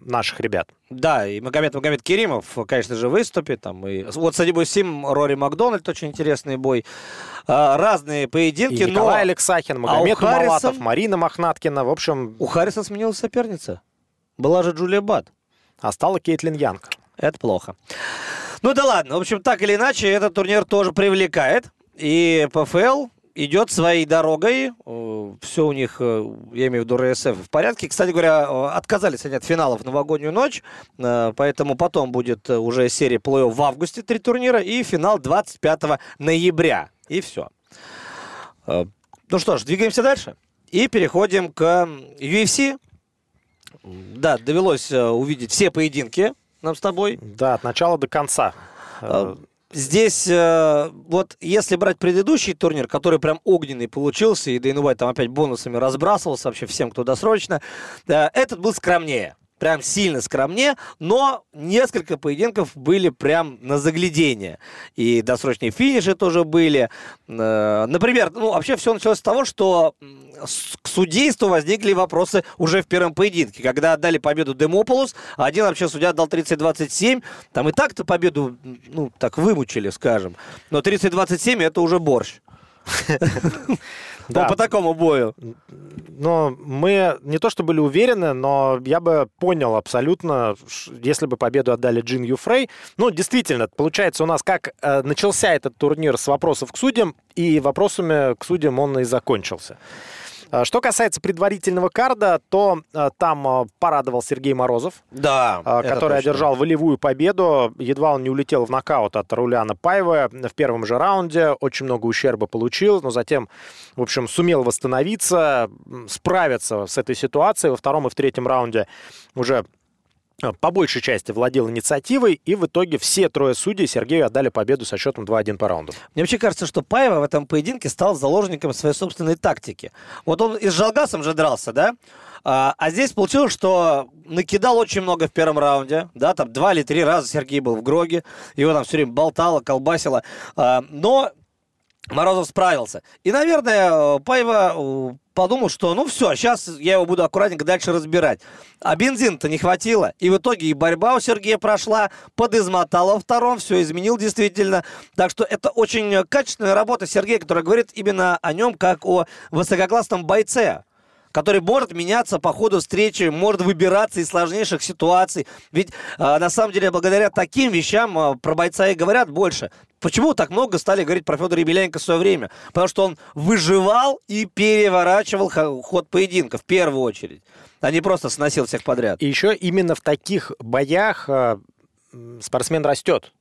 наших ребят. Да, и Магомед Магомед Керимов, конечно же, выступит. Там, и... Вот Садибу Сим, Рори Макдональд, очень интересный бой. А, разные поединки, И Николай но... Алексахин, Магомед а Харрисон- Умалатов, Марина Мохнаткина. В общем, У Харриса сменилась соперница. Была же Джулия Бат. а стала Кейтлин Янг. Это плохо. Ну да ладно. В общем, так или иначе, этот турнир тоже привлекает. И ПФЛ идет своей дорогой. Все у них, э, я имею в виду РСФ, в порядке. Кстати говоря, э, отказались они от финалов в новогоднюю ночь. э, Поэтому потом будет э, уже серия плей-офф в августе, три турнира. И финал 25 ноября. И все. Ну что ж, двигаемся дальше. И переходим к UFC. Да, довелось э, увидеть все поединки нам с тобой. Да, от начала до конца. Здесь, э, вот если брать предыдущий турнир, который прям огненный получился, и Дэйн Уайт там опять бонусами разбрасывался вообще всем, кто досрочно, э, этот был скромнее. Прям сильно скромнее, но несколько поединков были прям на заглядение. И досрочные финиши тоже были. Э, Например, ну, вообще все началось с того, что к судейству возникли вопросы уже в первом поединке, когда отдали победу Демополус, один вообще судья отдал 30-27. Там и так-то победу, ну, так вымучили, скажем. Но 30-27 это уже борщ. Да. Ну, по такому бою. Но мы не то что были уверены, но я бы понял абсолютно, если бы победу отдали Джин Юфрей. Ну, действительно, получается у нас как э, начался этот турнир с вопросов к судьям, и вопросами к судьям он и закончился. А Что касается предварительного карда, то э, там э, порадовал Сергей Морозов, Да. а, который одержал волевую победу. Едва он не улетел в нокаут от Руляна Паева в первом же раунде. Очень много ущерба получил, но затем, в общем, сумел восстановиться, справиться с этой ситуацией. Во втором и в третьем раунде уже а, по большей части владел инициативой, и в итоге все трое судей Сергею отдали победу со счетом 2-1 по раунду. Мне вообще кажется, что Паева в этом поединке стал заложником своей собственной тактики. Вот он и с Жалгасом же дрался, да? А, а здесь получилось, что накидал очень много в первом раунде, да, там два или три раза Сергей был в Гроге, его там все время болтало, колбасило, А, но Морозов справился. И, наверное, э, Паева э, подумал, что ну все, сейчас я его буду аккуратненько дальше разбирать. А бензина-то не хватило. И в итоге и борьба у Сергея прошла, подизмотал во втором, все изменил действительно. Так что это очень качественная работа Сергея, которая говорит именно о нем как о высококлассном бойце который может меняться по ходу встречи, может выбираться из сложнейших ситуаций. Ведь э, на самом деле благодаря таким вещам э, про бойца и говорят больше. Почему так много стали говорить про Федора Емельяненко в свое время? Потому что он выживал и переворачивал хо- ход поединка в первую очередь, а не просто сносил всех подряд. И еще именно в таких боях э, спортсмен растет.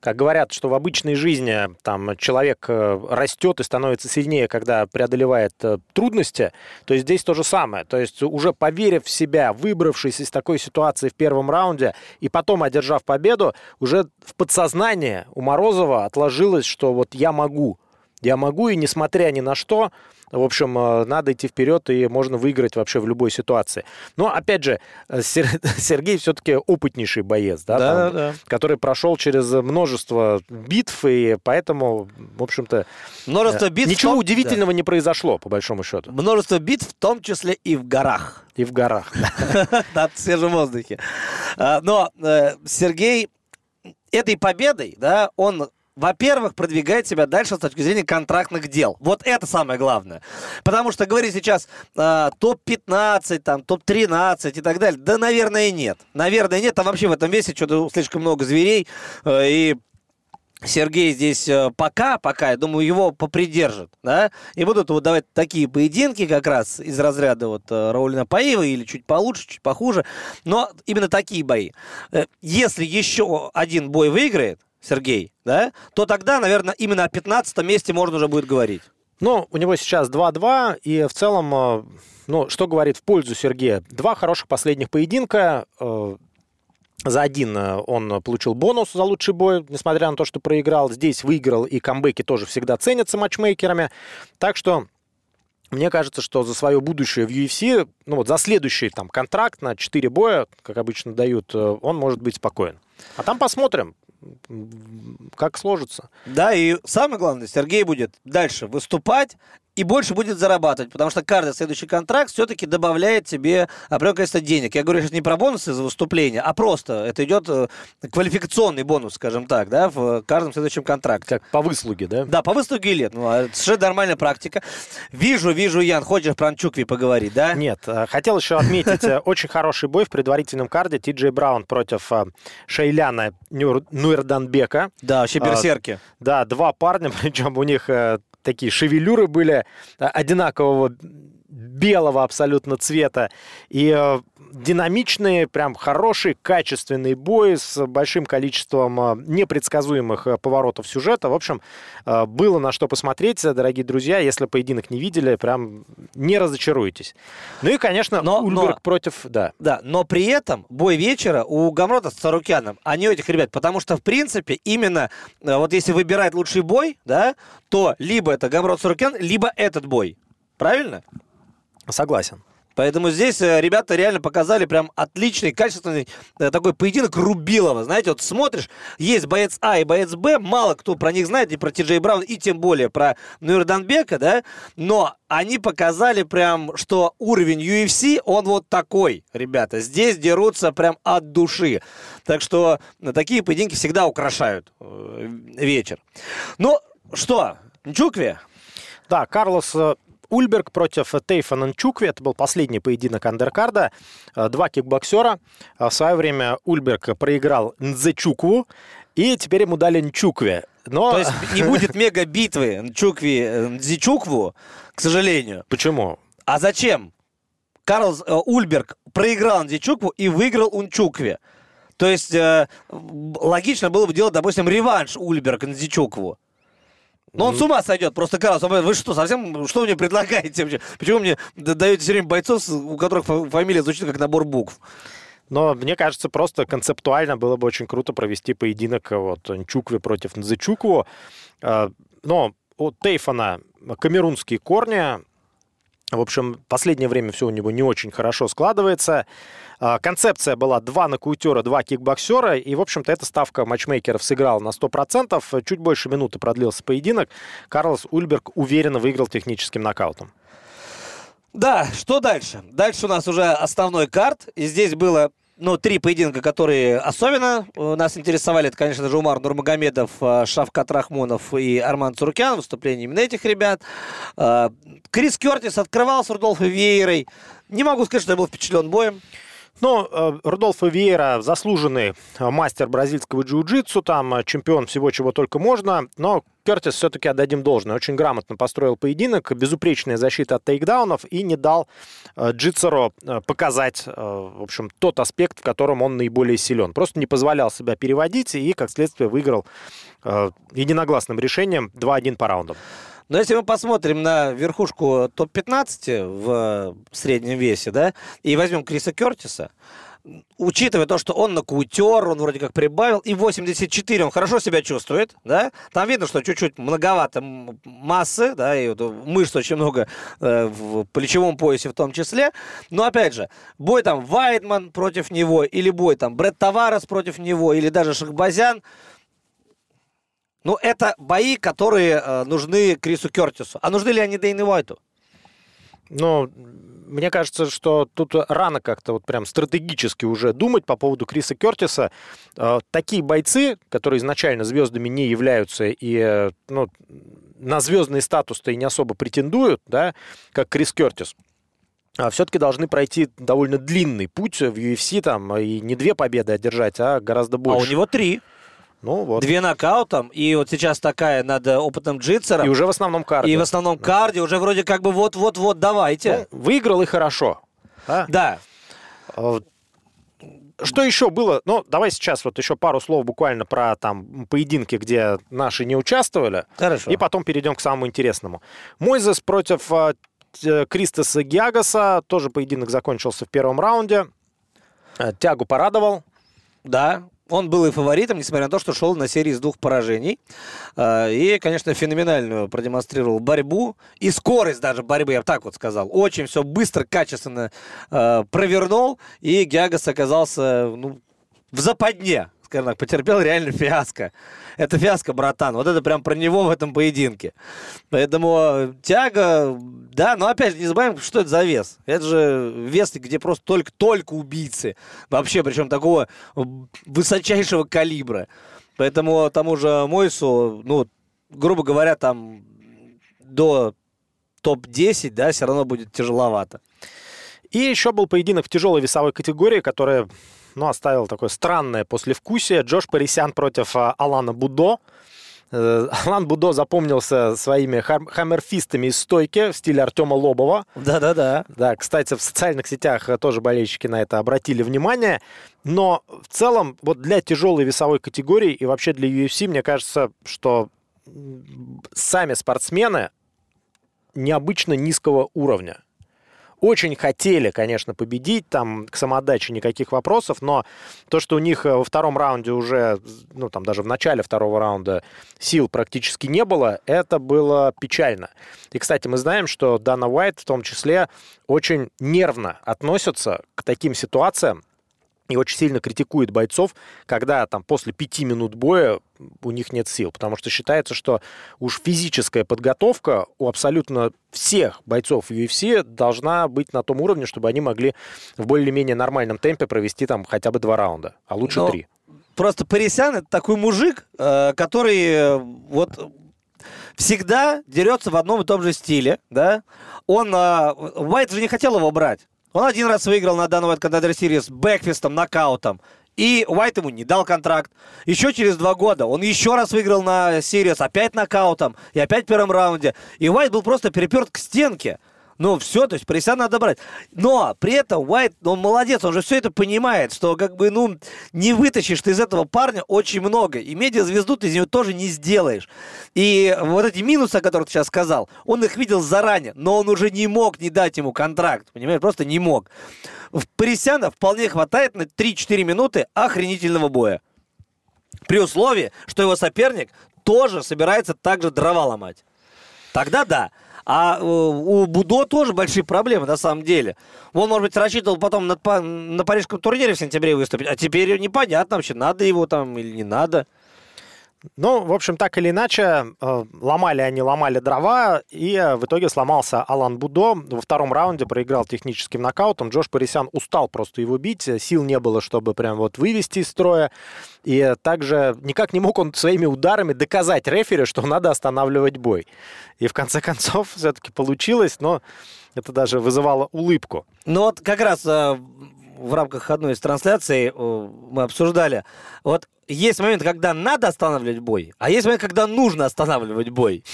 Как говорят, что в обычной жизни там человек э, растет и становится сильнее, когда преодолевает э, трудности, то здесь то же самое. То есть уже поверив в себя, выбравшись из такой ситуации в первом раунде и потом одержав победу, уже в подсознании у Морозова отложилось, что вот я могу. Я могу, и несмотря ни на что, в общем, э, надо идти вперед, и можно выиграть вообще в любой ситуации. Но, опять же, э, Сер- Сергей все-таки опытнейший боец, да, там, да. который прошел через множество битв, и поэтому, в общем-то, Множество э, битв. ничего том- удивительного не произошло, по большому счету. да. Множество битв, в том числе и в горах. И в горах. на свежем воздухе. А, Но Сергей этой победой, да, он во-первых, продвигает себя дальше с точки зрения контрактных дел. Вот это самое главное. Потому что говорить сейчас э, топ-15, там, топ-13 и так далее, да, наверное, нет. Наверное, нет. Там вообще в этом весе что-то слишком много зверей. э, и Сергей здесь э, пока, пока, я думаю, его попридержит, да, и будут вот давать такие поединки как раз из разряда вот э, Раулина Паева или чуть получше, чуть похуже, но именно такие бои. Э, Если еще один бой выиграет Сергей, да, то тогда, наверное, именно о 15 месте можно уже будет говорить. Ну, у него сейчас 2-2, и в целом, э, ну, что говорит в пользу Сергея? Два хороших последних поединка. э, За один э, он получил бонус за лучший бой, несмотря на то, что проиграл. Здесь выиграл, и камбэки тоже всегда ценятся матчмейкерами. Так что мне кажется, что за свое будущее в UFC, ну вот за следующий там контракт на 4 боя, как обычно дают, он может быть спокоен. А там посмотрим, как сложится. Да, и самое главное, Сергей будет дальше выступать и больше будет зарабатывать, потому что каждый следующий контракт все-таки добавляет тебе определенное количество денег. Я говорю сейчас не про бонусы за выступление, а просто это идет э, квалификационный бонус, скажем так, да, в каждом следующем контракте. Как по выслуге, да? Да, по выслуге лет. Ну, а это совершенно нормальная практика. Вижу, вижу, Ян, хочешь про Анчукви поговорить, да? Нет, э, хотел еще отметить э, очень хороший бой в предварительном карде. Ти Джей Браун против Шейляна Нуэрданбека. Да, вообще А, берсерки. Да, два парня, причем у них такие шевелюры были э, одинакового белого абсолютно цвета. И э, динамичный, прям хороший, качественный бой с большим количеством э, непредсказуемых э, поворотов сюжета. В общем, э, было на что посмотреть, дорогие друзья. Если поединок не видели, прям не разочаруйтесь. Ну и, конечно, Но- Ульберг но- против... Да. Да, но при этом бой вечера у Гамрота с Царукяном, а не у этих ребят, потому что, в принципе, именно э, вот если выбирать лучший бой, да, то либо это Гамрот Царукян, либо этот бой. Правильно? Согласен. Поэтому здесь э, ребята реально показали прям отличный, качественный э, такой поединок Рубилова. Знаете, вот смотришь, есть боец А и боец Б, мало кто про них знает, и про Ти Джей Браун, и тем более про Нурданбека, да, но они показали прям, что уровень UFC, он вот такой, ребята. Здесь дерутся прям от души. Так что э, такие поединки всегда украшают вечер. Ну, что, Нчукви? Да, Карлос Ульберг против Тейфана Нчукви. Это был последний поединок андеркарда. Э, Два кикбоксера. Э, В свое время Ульберг проиграл Нзечукву, и теперь ему дали Нчукви. Но... То есть не будет мега-битвы Нчукви э, Нзичукву, к сожалению. Почему? А зачем? Карлс э, Ульберг проиграл Нзичукву и выиграл Унчукве. То есть э, логично было бы делать, допустим, реванш Ульберг Нзичукву. Но он с ума сойдет, просто говорит, вы что, совсем, что мне предлагаете? Почему мне даете все время бойцов, у которых фа- фамилия звучит как набор букв? Но мне кажется, просто концептуально было бы очень круто провести поединок э, вот Нчукви против Нзечукву. Э, Но у Тейфана камерунские корни. В общем, последнее время все у него не очень хорошо складывается. А, Концепция была два нокаутера, два кикбоксера. И, в общем-то, эта ставка матчмейкеров сыграла на 100%. Чуть больше минуты продлился поединок. Карлос Ульберг уверенно выиграл техническим нокаутом. Да, что дальше? Дальше у нас уже основной карт. И здесь было ну, три поединка, которые особенно э, нас интересовали. Это, конечно же, Умар Нурмагомедов, э, Шавкат Рахмонов и Арман Цурукян. Выступление именно этих ребят. Э, Крис Кертис открывал с Рудольфом Вейерой. Не могу сказать, что я был впечатлен боем. Ну, э, Рудольфо Виера заслуженный э, мастер бразильского джиу-джитсу, там э, чемпион всего, чего только можно, но Кертис все-таки отдадим должное. Очень грамотно построил поединок, безупречная защита от тейкдаунов и не дал Джитсеро э, показать, в общем, тот аспект, в котором он наиболее силен. Просто не позволял себя переводить и, как следствие, выиграл единогласным решением 2-1 по раундам. Но если мы посмотрим на верхушку топ-15 в среднем весе, да, и возьмем Криса Кертиса, учитывая то, что он нокаутер, он вроде как прибавил, и 84 он хорошо себя чувствует, да, там видно, что чуть-чуть многовато массы, да, и мышц очень много э, в плечевом поясе в том числе, но опять же, бой там Вайтман против него, или бой там Бред Таварес против него, или даже Шахбазян, ну, это бои, которые э, нужны Крису Кертису. А нужны ли они Дейну Уайту? Ну, мне кажется, что тут рано как-то вот прям стратегически уже думать по поводу Криса Кертиса. Э, Такие бойцы, которые изначально звездами не являются и э, ну, на звездный статус-то и не особо претендуют, да, как Крис Кертис, все-таки должны пройти довольно длинный путь в UFC, там, и не две победы одержать, а гораздо А больше. у него три. Ну, вот. Две нокаутом. И вот сейчас такая над э, опытным джитсером. И уже в основном карте. И в основном карди уже вроде как бы вот-вот-вот давайте. Ну, выиграл и хорошо. да? Да. А, Что еще было? Ну, давай сейчас вот еще пару слов буквально про там поединки, где наши не участвовали. Хорошо. И потом перейдем к самому интересному. Мойзес против а, Т- Кристоса Гиагаса. Тоже поединок закончился в первом раунде. А, Тягу порадовал. Да. Он был и фаворитом, несмотря на то, что шел на серии из двух поражений. А, И, конечно, феноменальную продемонстрировал борьбу. И скорость даже борьбы, я бы так вот сказал. Очень все быстро, качественно э, провернул. И Гиагас оказался ну, в западне, скажем так, потерпел реально фиаско. Это фиаско, братан. Вот это прям про него в этом поединке. Поэтому тяга, да, но опять же не забываем, что это за вес. Это же вес, где просто только, только убийцы. Вообще, причем такого высочайшего калибра. Поэтому тому же Мойсу, ну, грубо говоря, там до топ-10, да, все равно будет тяжеловато. И еще был поединок в тяжелой весовой категории, которая ну, оставила такое странное послевкусие. Джош Парисян против а, Алана Будо. Э, Алан Будо запомнился своими хаммерфистами из стойки в стиле Артема Лобова. Да-да-да. Да, кстати, в социальных сетях тоже болельщики на это обратили внимание. Но в целом, вот для тяжелой весовой категории и вообще для UFC, мне кажется, что сами спортсмены необычно низкого уровня. Очень хотели, конечно, победить, там к самоотдаче никаких вопросов, но то, что у них э, во втором раунде уже, ну там даже в начале второго раунда сил практически не было, это было печально. И, кстати, мы знаем, что Дана Уайт в том числе очень нервно относится к таким ситуациям, и очень сильно критикует бойцов, когда там после пяти минут боя у них нет сил, потому что считается, что уж физическая подготовка у абсолютно всех бойцов UFC должна быть на том уровне, чтобы они могли в более-менее нормальном темпе провести там хотя бы два раунда, а лучше Но три. Просто Парисян это такой мужик, э, который э, вот всегда дерется в одном и том же стиле, да. Он, э, Уайт же не хотел его брать. Он один раз выиграл на данный Contender Series бэкфистом, нокаутом. И Уайт ему не дал контракт. Еще через два года он еще раз выиграл на Сириус, опять нокаутом, и опять в первом раунде. И Уайт был просто переперт к стенке. Ну, все, то есть пресса надо брать. Но при этом Уайт, ну, он молодец, он же все это понимает, что как бы, ну, не вытащишь ты из этого парня очень много. И медиазвезду ты из него тоже не сделаешь. И вот эти минусы, о которых ты сейчас сказал, он их видел заранее, но он уже не мог не дать ему контракт, понимаешь, просто не мог. В Парисяна вполне хватает на 3-4 минуты охренительного боя. При условии, что его соперник тоже собирается также дрова ломать. Тогда да. А э, у Будо тоже большие проблемы на самом деле. Он, может быть, рассчитывал потом на, на парижском турнире в сентябре выступить, а теперь непонятно вообще, надо его там или не надо. Ну, в общем, так или иначе, э, ломали они, ломали дрова, и в итоге сломался Алан Будо. Во втором раунде проиграл техническим нокаутом. Джош Парисян устал просто его бить, сил не было, чтобы прям вот вывести из строя. И также никак не мог он своими ударами доказать рефери, что надо останавливать бой. И в конце концов все-таки получилось, но это даже вызывало улыбку. Ну вот как раз э, в рамках одной из трансляций мы обсуждали, вот есть момент, когда надо останавливать бой, а есть момент, когда нужно останавливать бой.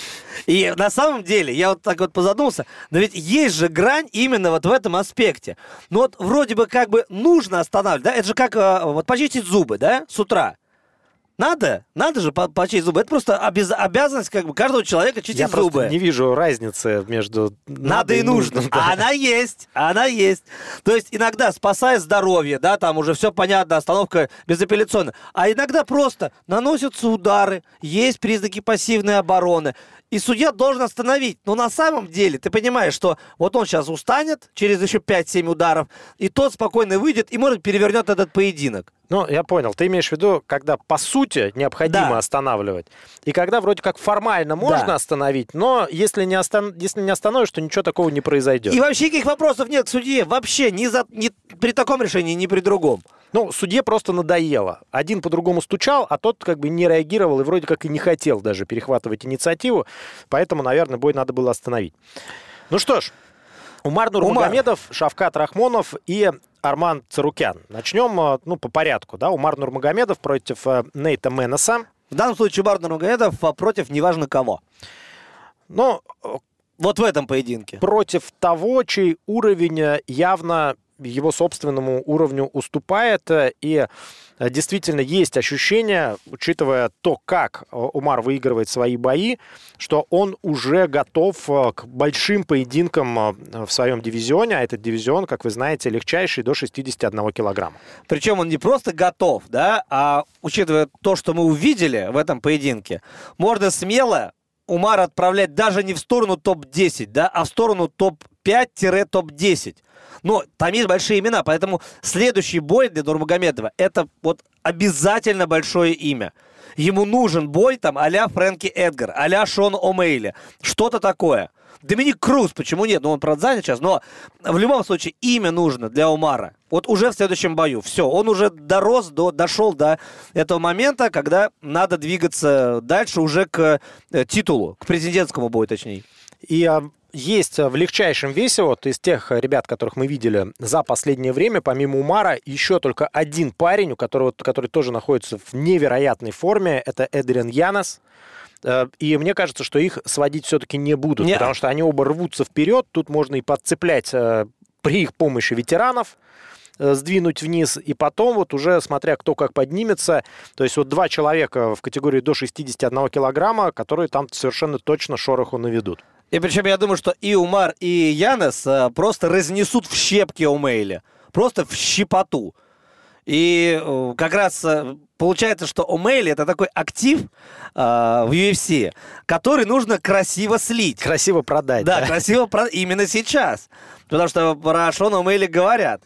И на самом деле, я вот так вот позадумался, но ведь есть же грань именно вот в этом аспекте. Ну вот вроде бы как бы нужно останавливать, да, это же как э, вот почистить зубы, да, с утра. Надо, надо же почистить зубы. Это просто обяз... обязанность как бы каждого человека чистить Я зубы. Я не вижу разницы между надо, надо и нужно. нужно да. Она есть, она есть. То есть иногда спасая здоровье, да, там уже все понятно, остановка безапелляционная. А иногда просто наносятся удары, есть признаки пассивной обороны. И судья должен остановить. Но на самом деле ты понимаешь, что вот он сейчас устанет через еще 5-7 ударов, и тот спокойно выйдет и, может, перевернет этот поединок. Ну, я понял. Ты имеешь в виду, когда по сути необходимо да. останавливать. И когда вроде как формально можно да. остановить, но если не, остан... если не остановишь, то ничего такого не произойдет. И вообще никаких вопросов нет к судье. Вообще ни, за... ни при таком решении, ни при другом. Ну, судье просто надоело. Один по-другому стучал, а тот как бы не реагировал и вроде как и не хотел даже перехватывать инициативу. Поэтому, наверное, бой надо было остановить. Ну что ж, Умар Нурмагомедов, Умар. Шавкат Рахмонов и Арман Царукян. Начнем э, ну, по порядку. Да? Умар Нурмагомедов против э, Нейта Менеса. В данном случае Умар Нурмагомедов против неважно кого. Ну, вот в этом поединке. Против того, чей уровень э, явно его собственному уровню уступает. И Э, действительно есть ощущение, учитывая то, как э, Умар выигрывает свои бои, что он уже готов э, к большим поединкам в своем дивизионе, а этот дивизион, как вы знаете, легчайший до 61 килограмма. Причем он не просто готов, да, а учитывая то, что мы увидели в этом поединке, можно смело Умар отправлять даже не в сторону топ-10, да, а в сторону топ топ-5-топ-10. Но там есть большие имена, поэтому следующий бой для Нурмагомедова – это вот обязательно большое имя. Ему нужен бой там а-ля Фрэнки Эдгар, а-ля Шон О'Мейли. Что-то такое. Доминик Круз, почему нет? Ну, он, правда, занят сейчас, но в любом случае имя нужно для Умара. Вот уже в следующем бою. Все, он уже дорос, до, дошел до этого момента, когда надо двигаться дальше уже к э, титулу, к президентскому бою, точнее. И а, есть в легчайшем весе, вот из тех ребят, которых мы видели за последнее время, помимо Умара, еще только один парень, у которого, который тоже находится в невероятной форме, это Эдриан Янос. Э, и мне кажется, что их сводить все-таки не будут, не. потому что они оба рвутся вперед. Тут можно и подцеплять э, при их помощи ветеранов э, сдвинуть вниз, и потом вот уже смотря кто как поднимется, то есть вот два человека в категории до 61 килограмма, которые там совершенно точно шороху наведут. И причем я думаю, что и Умар, и Янес просто разнесут в щепки Омейли. Просто в щепоту. И как раз Получается, что О'Мейли это такой актив э, в UFC, который нужно красиво слить. Красиво продать. Да, да? красиво продать именно сейчас. Потому что про Шона О'Мейли говорят.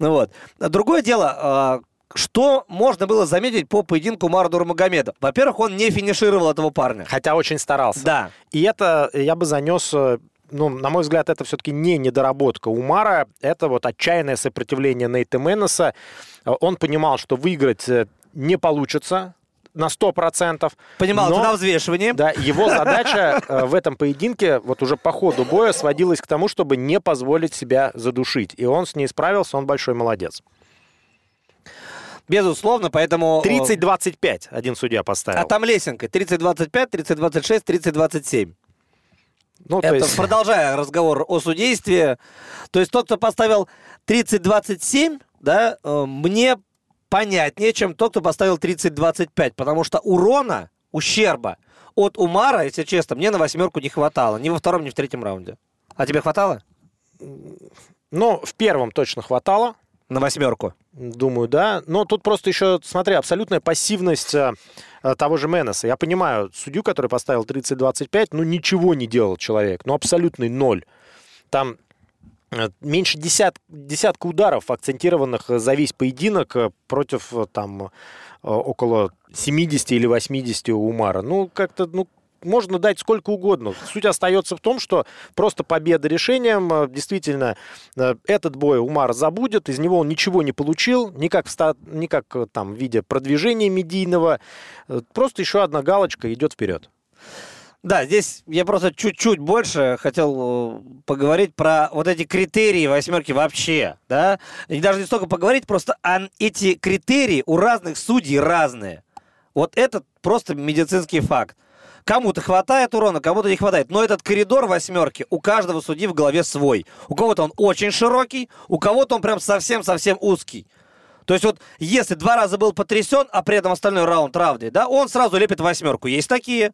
Ну вот. Другое дело, э, что можно было заметить по поединку Мара Магомеда? Во-первых, он не финишировал этого парня. Хотя очень старался. Да. И это я бы занес э, ну, на мой взгляд, это все-таки не недоработка Умара, это вот отчаянное сопротивление Нейта Меннеса. Он понимал, что выиграть э, не получится на 100%. Понимал, но, на взвешивании. Да, его задача э, в этом поединке, вот уже по ходу боя, сводилась к тому, чтобы не позволить себя задушить. И он с ней справился, он большой молодец. Безусловно, поэтому... 30-25 один судья поставил. А там лесенка. 30-25, 30-26, 30-27. Ну, Это есть... продолжая разговор о судействе. То есть тот, кто поставил 30-27, да, э, мне понятнее, чем тот, кто поставил 30-25, потому что урона, ущерба от Умара, если честно, мне на восьмерку не хватало. Ни во втором, ни в третьем раунде. А тебе хватало? Ну, в первом точно хватало. На восьмерку? Думаю, да. Но тут просто еще, смотри, абсолютная пассивность э, того же Менеса. Я понимаю, судью, который поставил 30-25, ну, ничего не делал человек. Ну, абсолютный ноль. Там Э, меньше десят, десятка ударов, акцентированных за весь поединок э, против э, там около 70 или 80 у Умара. Ну, как-то, ну, можно дать сколько угодно. Суть остается в том, что просто победа решением. Действительно, этот бой Умар забудет, из него он ничего не получил, никак, никак там в виде продвижения медийного. Просто еще одна галочка идет вперед. Да, здесь я просто чуть-чуть больше хотел э, поговорить про вот эти критерии восьмерки вообще, да, и даже не столько поговорить, просто эти критерии у разных судей разные. Вот это просто медицинский факт. Кому-то хватает урона, кому-то не хватает. Но этот коридор восьмерки у каждого судьи в голове свой. У кого-то он очень широкий, у кого-то он прям совсем-совсем узкий. То есть вот если два раза был потрясен, а при этом остальной раунд равный, да, он сразу лепит восьмерку. Есть такие.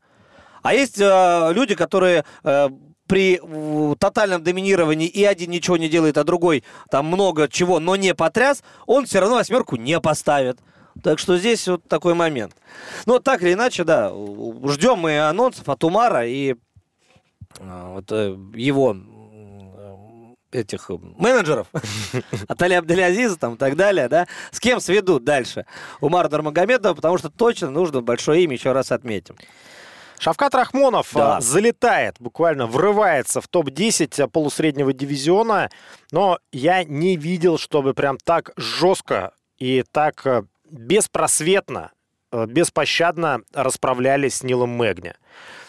А есть э, люди, которые э, при э, тотальном доминировании и один ничего не делает, а другой там много чего, но не потряс, он все равно восьмерку не поставит. Так что здесь вот такой момент. Ну, так или иначе, да, ждем мы анонсов от Умара и э, вот, э, его этих менеджеров, от Али Абделязиза там и так далее, да, с кем сведут дальше Умара Дармагомедова, потому что точно нужно большое имя еще раз отметим. Шавкат Рахмонов да. А, залетает, буквально врывается в топ-10 полусреднего дивизиона, но я не видел, чтобы прям так жестко и так э, беспросветно, э, беспощадно расправлялись с Нилом Мэгни.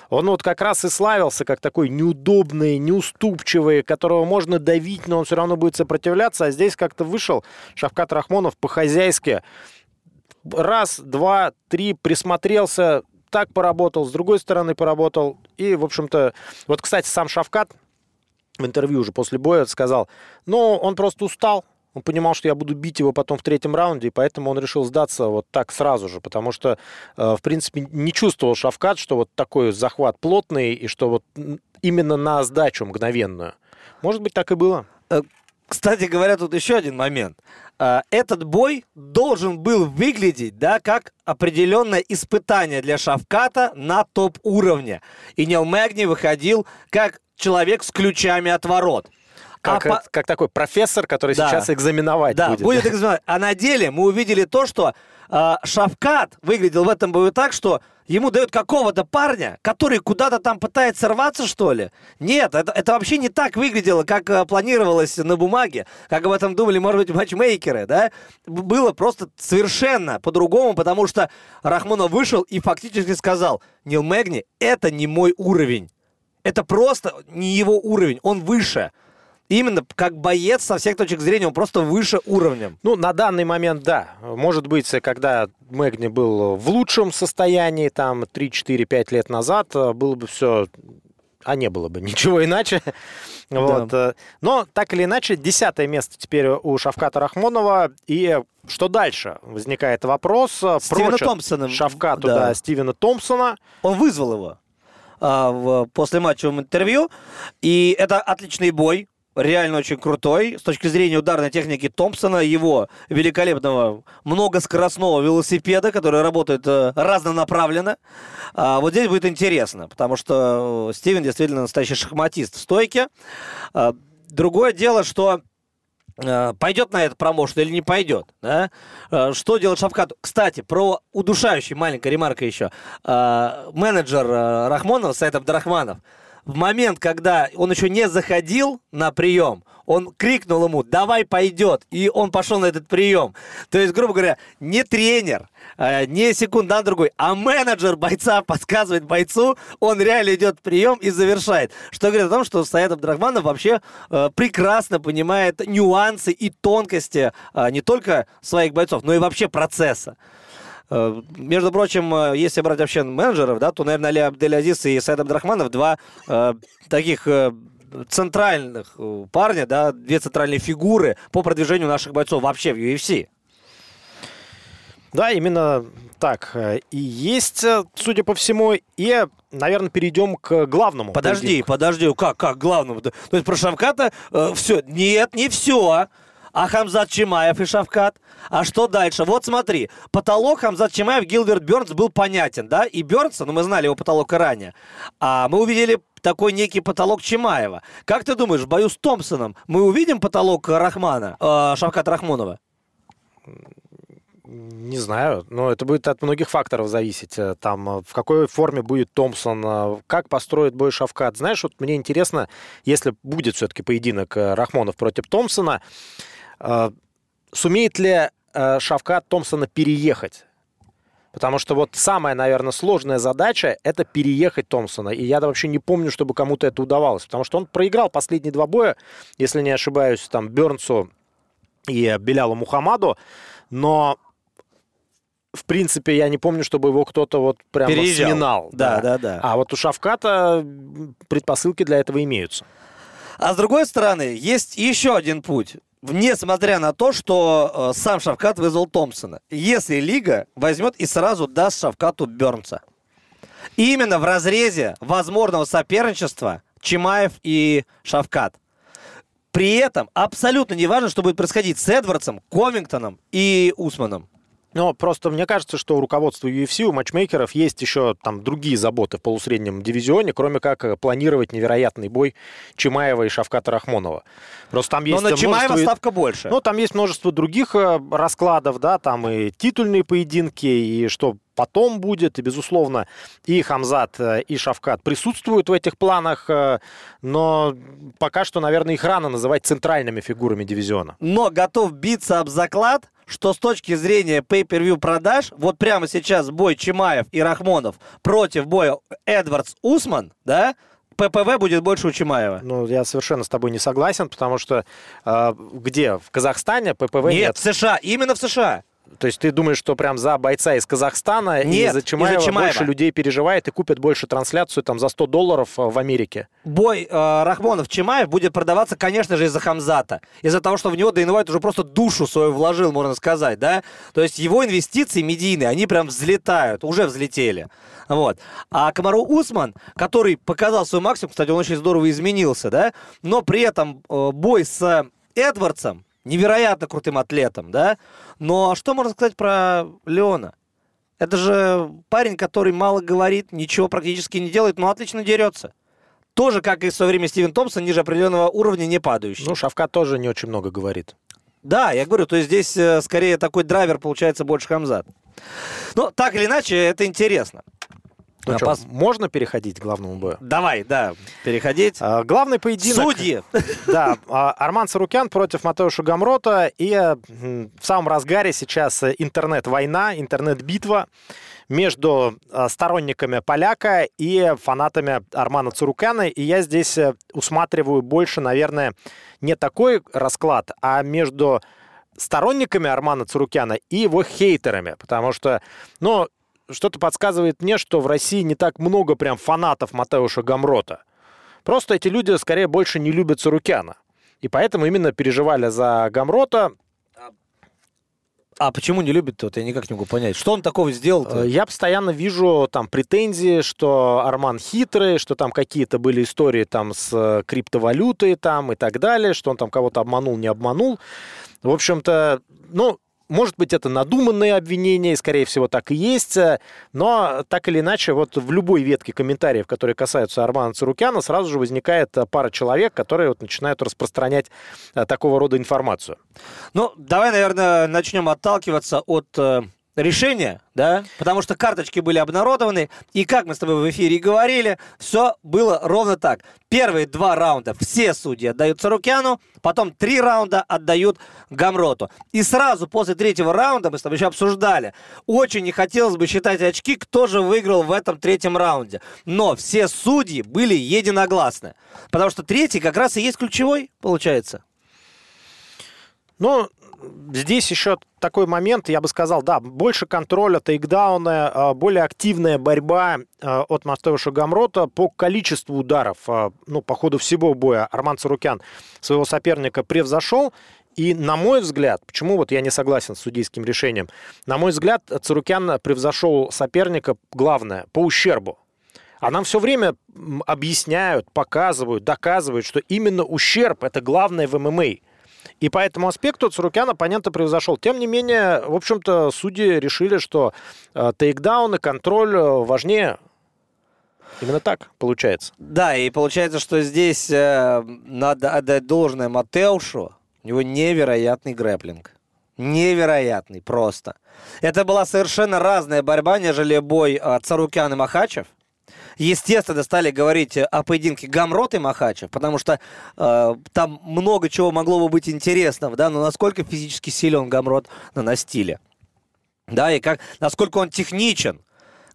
Он вот как раз и славился как такой неудобный, неуступчивый, которого можно давить, но он все равно будет сопротивляться. А здесь как-то вышел Шавкат Рахмонов по-хозяйски. Раз, два, три, присмотрелся, так поработал, с другой стороны поработал. И, в общем-то, вот, кстати, сам Шавкат в интервью уже после боя сказал, ну, он просто устал, он понимал, что я буду бить его потом в третьем раунде, и поэтому он решил сдаться вот так сразу же, потому что, э, в принципе, не чувствовал Шавкат, что вот такой захват плотный, и что вот именно на сдачу мгновенную. Может быть, так и было. Э, кстати говоря, тут еще один момент. А, этот бой должен был выглядеть, да, как определенное испытание для Шавката на топ-уровне. И Нил Мэгни выходил как человек с ключами от ворот. Как, А по- как такой профессор, который Да. сейчас экзаменовать Да, будет. будет экзамен. А на деле мы увидели то, что э, Шавкат выглядел в этом бою так, что ему дают какого-то парня, который куда-то там пытается рваться, что ли. Нет, это, это вообще не так выглядело, как э, планировалось на бумаге, как об этом думали, может быть, матчмейкеры, да. Было просто совершенно по-другому, потому что Рахмонов вышел и фактически сказал, Нил Мэгни, это не мой уровень. Это просто не его уровень, он выше. Именно как боец со всех точек зрения, он просто выше уровнем. Ну, на данный момент, да. Может быть, когда Мэгни был в лучшем состоянии, там, 3-4-5 лет назад, э, было бы все... А не было бы ничего иначе. Вот. э, Но, так или иначе, десятое место теперь у Шавката Рахмонова. И что дальше? Возникает вопрос. э, Стивена Томпсона. Шавкату, Да. да, Стивена Томпсона. Он вызвал его а, в послематчевом интервью, и это отличный бой, реально очень крутой. С точки зрения ударной техники Томпсона, его великолепного многоскоростного велосипеда, который работает э, разнонаправленно. А, вот здесь будет интересно, потому что э, Стивен действительно настоящий шахматист в стойке. А, другое дело, что э, пойдет на это промоушен или не пойдет. Да? Что делать Шавкату? Кстати, про удушающий, маленькая ремарка еще. Менеджер Рахмонова, Сайт Абдрахманов, в момент, когда он еще не заходил на прием, он крикнул ему, давай пойдет, и он пошел на этот прием. То есть, грубо говоря, не тренер, э, не секундант другой, а менеджер бойца подсказывает бойцу, он реально идет в прием и завершает. Что говорит о том, что Саид Абдрахманов вообще э, прекрасно понимает нюансы и тонкости э, не только своих бойцов, но и вообще процесса. Э, Между прочим, э, если брать вообще менеджеров, да, то, наверное, Али Абделязис и Сайд Абдрахманов два э, таких э, центральных э, парня, да, две центральные фигуры по продвижению наших бойцов вообще в UFC. Да, именно так. э, И есть, э, судя по всему, и, наверное, перейдем к главному. Подожди, поединку. подожди, как, как главному? То есть про Шавката все? Нет, не все. А Хамзат Чимаев и Шавкат? А что дальше? Вот смотри, потолок Хамзат Чимаев, Гилберт Бернс был понятен, да? И Бернса, ну мы знали его потолок и ранее, а мы увидели такой некий потолок Чимаева. Как ты думаешь, в бою с Томпсоном мы увидим потолок Рахмана, э, Шавката Рахмонова? Не знаю, но это будет от многих факторов зависеть. Э, Там, э, в какой форме будет Томпсон, э, как построит бой Шавкат. Знаешь, вот мне интересно, если будет все-таки поединок Рахмонов против Томпсона, сумеет ли э, Шавкат Томпсона переехать? Потому что вот самая, наверное, сложная задача – это переехать Томпсона. И я вообще не помню, чтобы кому-то это удавалось. Потому что он проиграл последние два боя, если не ошибаюсь, там, Бернсу и Белялу Мухаммаду. Но в принципе, я не помню, чтобы его кто-то вот прям Переезжал. сминал. Да, да, да. А вот у Шавката предпосылки для этого имеются. А с другой стороны, есть еще один путь. Несмотря на то, что э, сам Шавкат вызвал Томпсона. Если Лига возьмет и сразу даст Шавкату Бернса. Именно в разрезе возможного соперничества Чимаев и Шавкат. При этом абсолютно не важно, что будет происходить с Эдвардсом, Ковингтоном и Усманом. Но просто мне кажется, что у руководства UFC, у матчмейкеров есть еще там другие заботы в полусреднем дивизионе, кроме как э, планировать невероятный бой Чимаева и Шавката Рахмонова. Просто там Но есть на Чимаева множество- ставка больше. Ну, там есть множество других э, раскладов, да, там и титульные поединки, и что потом будет, и, безусловно, и Хамзат, э, и Шавкат присутствуют в этих планах, но пока что, наверное, их рано называть центральными фигурами дивизиона. но готов биться об заклад, что с точки зрения pay-per-view продаж, вот прямо сейчас бой Чимаев и Рахмонов против боя Эдвардс-Усман, да, ППВ будет больше у Чимаева. Ну, я совершенно с тобой не согласен, потому что э, где? В Казахстане ППВ нет. Нет, в США, именно в США. То есть ты думаешь, что прям за бойца из Казахстана и Нет, за из-за Чимаева, Чимаева. больше людей переживает и купят больше трансляцию там за 100 долларов э, в Америке? Бой э, Рахмонов-Чимаев будет продаваться, конечно же, из-за Хамзата. Из-за того, что в него Уайт уже просто душу свою вложил, можно сказать, да? То есть его инвестиции медийные, они прям взлетают, уже взлетели. Вот. А Камару Усман, который показал свой максимум, кстати, он очень здорово изменился, да? Но при этом э, бой с Эдвардсом, невероятно крутым атлетом, да? Но что можно сказать про Леона? Это же парень, который мало говорит, ничего практически не делает, но отлично дерется. тоже, как и в свое время Стивен Томпсон, ниже определенного уровня не падающий. Ну, Шавка тоже не очень много говорит. Да, я говорю, то есть здесь э, скорее такой драйвер получается больше Хамзат. Ну, так или иначе, это интересно. Ну А, что, пос- можно переходить к главному бою? Давай, да, переходить. А, главный поединок... Судьи. Да, а, Арман Сарукян против Матеуша Гамрота. И э, в самом разгаре сейчас э, интернет-война, интернет-битва между э, сторонниками поляка и фанатами Армана Цурукяна. И я здесь усматриваю больше, наверное, не такой расклад, а между сторонниками Армана Цурукяна и его хейтерами. Потому что, ну, что-то подсказывает мне, что в России не так много прям фанатов Матеуша Гамрота. Просто эти люди скорее больше не любят Цурукяна. И поэтому именно переживали за Гамрота. А почему не любит-то? Вот я никак не могу понять. Что он такого сделал Э, Я постоянно вижу там претензии, что Арман хитрый, что там какие-то были истории там с э, криптовалютой там и так далее, что он там кого-то обманул, не обманул. В общем-то, ну, может быть, это надуманные обвинения, и, скорее всего, так и есть, э, но так или иначе, вот в любой ветке комментариев, которые касаются Армана Царукяна, сразу же возникает э, пара человек, которые вот начинают распространять э, такого рода информацию. Ну, давай, наверное, начнем отталкиваться от решения, да, потому что карточки были обнародованы, и как мы с тобой в эфире говорили, все было ровно так. Первые два раунда все судьи отдают Сарукяну, потом три раунда отдают Гамроту. И сразу после третьего раунда, мы с тобой еще обсуждали, очень не хотелось бы считать очки, кто же выиграл в этом третьем раунде. Но все судьи были единогласны, потому что третий как раз и есть ключевой, получается. Ну, здесь еще такой момент, я бы сказал, да, больше контроля, тейкдауны, э, более активная борьба э, от Мастеуша Гамрота по количеству ударов. Э, Ну, по ходу всего боя Арман Царукян своего соперника превзошел. И, на мой взгляд, почему вот я не согласен с судейским решением, на мой взгляд, Царукян превзошел соперника, главное, по ущербу. А нам все время объясняют, показывают, доказывают, что именно ущерб – это главное в ММА. И по этому аспекту Цурукян оппонента превзошел. Тем не менее, в общем-то, судьи решили, что э, тейкдаун и контроль э, важнее. Именно так получается. Да, и получается, что здесь э, надо отдать должное Матеушу. У него невероятный грэплинг. Невероятный просто. Это была совершенно разная борьба, нежели бой э, Царукян и Махачев. Естественно, стали говорить о поединке Гамрот и Махачев, потому что э, там много чего могло бы быть интересного, да, но насколько физически силен Гамрот на настиле. Да, и как, насколько он техничен,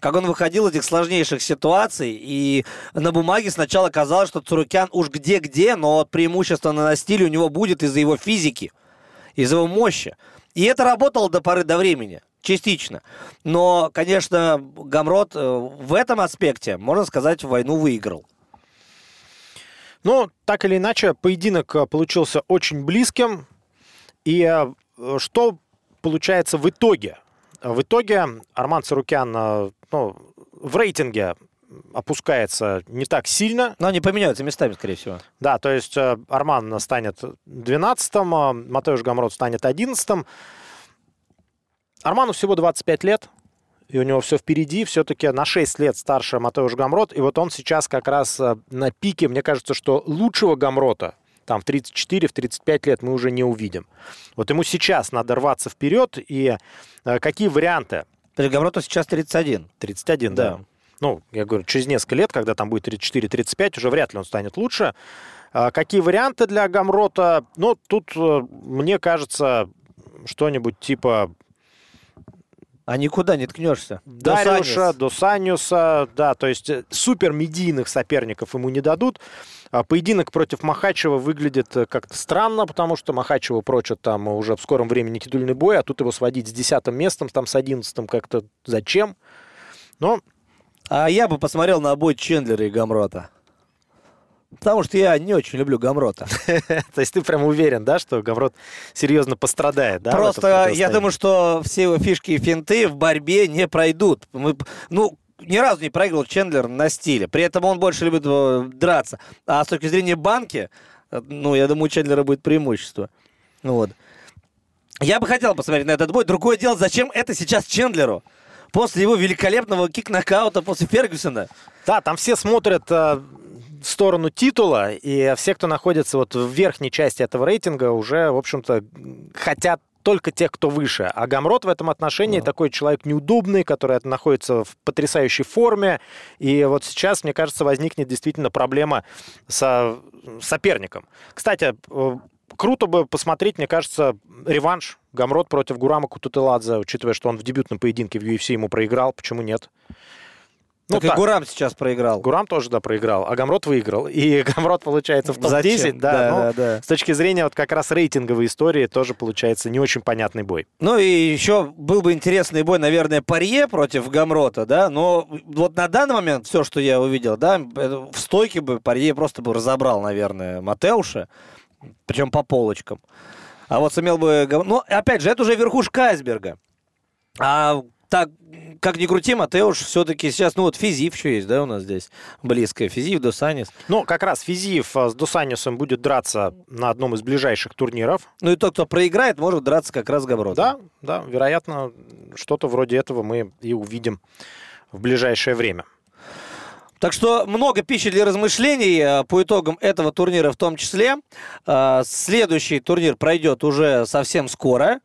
как он выходил из этих сложнейших ситуаций, и на бумаге сначала казалось, что Цурукян уж где-где, но преимущество на настиле у него будет из-за его физики, из-за его мощи. И это работало до поры до времени, частично. Но, конечно, Гамрот э, в этом аспекте, можно сказать, войну выиграл. Но, так или иначе, поединок э, получился очень близким. И э, что получается в итоге? В итоге Арман Царукян э, ну, в рейтинге опускается не так сильно. Но они поменяются местами, скорее всего. Да, то есть Арман станет 12-м, а Матеуш Гамрот станет 11-м. Арману всего 25 лет, и у него все впереди, все-таки на 6 лет старше Матеуш Гамрот, и вот он сейчас как раз э, на пике, мне кажется, что лучшего Гамрота, там в 34, в 35 лет мы уже не увидим. Вот ему сейчас надо рваться вперед, и э, какие варианты? Гамроту сейчас 31. 31, да. Да. Ну, я говорю, через несколько лет, когда там будет 34-35, уже вряд ли он станет лучше. А Какие варианты для Гамрота? Ну, тут, э, мне кажется, что-нибудь типа А никуда не ткнешься. Дариуша, Досаниуса, да, то есть э, супер медийных соперников ему не дадут. А Поединок против Махачева выглядит э, как-то странно, потому что Махачева прочат там уже в скором времени титульный бой, а тут его сводить с десятым местом, там с одиннадцатым как-то зачем? Но А я бы посмотрел на бой Чендлера и Гамрота. Потому что я не очень люблю Гамрота. То есть ты прям уверен, да, что Гаврот серьезно пострадает, да? Просто я думаю, что все его фишки и финты в борьбе не пройдут. Мы, ну, ни разу не проиграл Чендлер на стиле. При этом он больше любит э, драться. А с точки зрения банки, э, ну, я думаю, у Чендлера будет преимущество. Вот. Я бы хотел посмотреть на этот бой. Другое дело, зачем это сейчас Чендлеру? После его великолепного кик-нокаута после Фергюсона. Да, там все смотрят, э, сторону титула, и все, кто находится вот в верхней части этого рейтинга, уже, в общем-то, хотят только тех, кто выше. А Гамрот в этом отношении да. такой человек неудобный, который находится в потрясающей форме. И вот сейчас, мне кажется, возникнет действительно проблема со соперником. Кстати, э, круто бы посмотреть, мне кажется, реванш Гамрот против Гурама Кутутеладзе, учитывая, что он в дебютном поединке в UFC ему проиграл. Почему нет? Ну, так, так Гурам сейчас проиграл. Гурам тоже, да, проиграл, а Гамрот выиграл. И Гамрот, получается, в топ-10. Да, да, да, да. С точки зрения вот как раз рейтинговой истории тоже получается не очень понятный бой. Ну и еще был бы интересный бой, наверное, Парье против Гамрота, да, но вот на данный момент все, что я увидел, да, в стойке бы Парье просто бы разобрал, наверное, Матеуша, причем по полочкам. А вот сумел бы... Ну, опять же, это уже верхушка айсберга. А так, как ни крути, Матеуш все-таки сейчас, ну вот Физив еще есть, да, у нас здесь близко. Физив, Досанис. Ну, как раз Физив а, с Досанисом будет драться на одном из ближайших турниров. Ну и тот, кто проиграет, может драться как раз с Габродом. Да, да, вероятно, что-то вроде этого мы и увидим в ближайшее время. Так что много пищи для размышлений а, по итогам этого турнира в том числе. А, следующий турнир пройдет уже совсем скоро,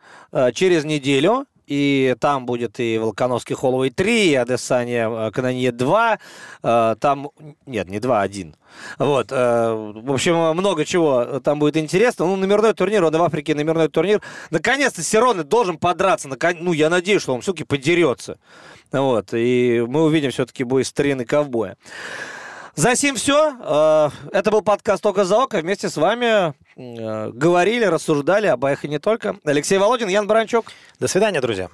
через неделю и там будет и Волконовский Холловый 3, и Адесания э, Канонье 2, э, там, нет, не 2, а 1. Вот, э, в общем, много чего там будет интересно. Ну, номерной турнир, он в Африке номерной турнир. Наконец-то Сироны должен подраться. Ну, я надеюсь, что он все-таки подерется. Вот, и мы увидим все-таки бой старины ковбоя. За сим все. Это был подкаст «Око за око». Вместе с вами говорили, рассуждали об и не только. Алексей Володин, Ян Баранчук. До свидания, друзья.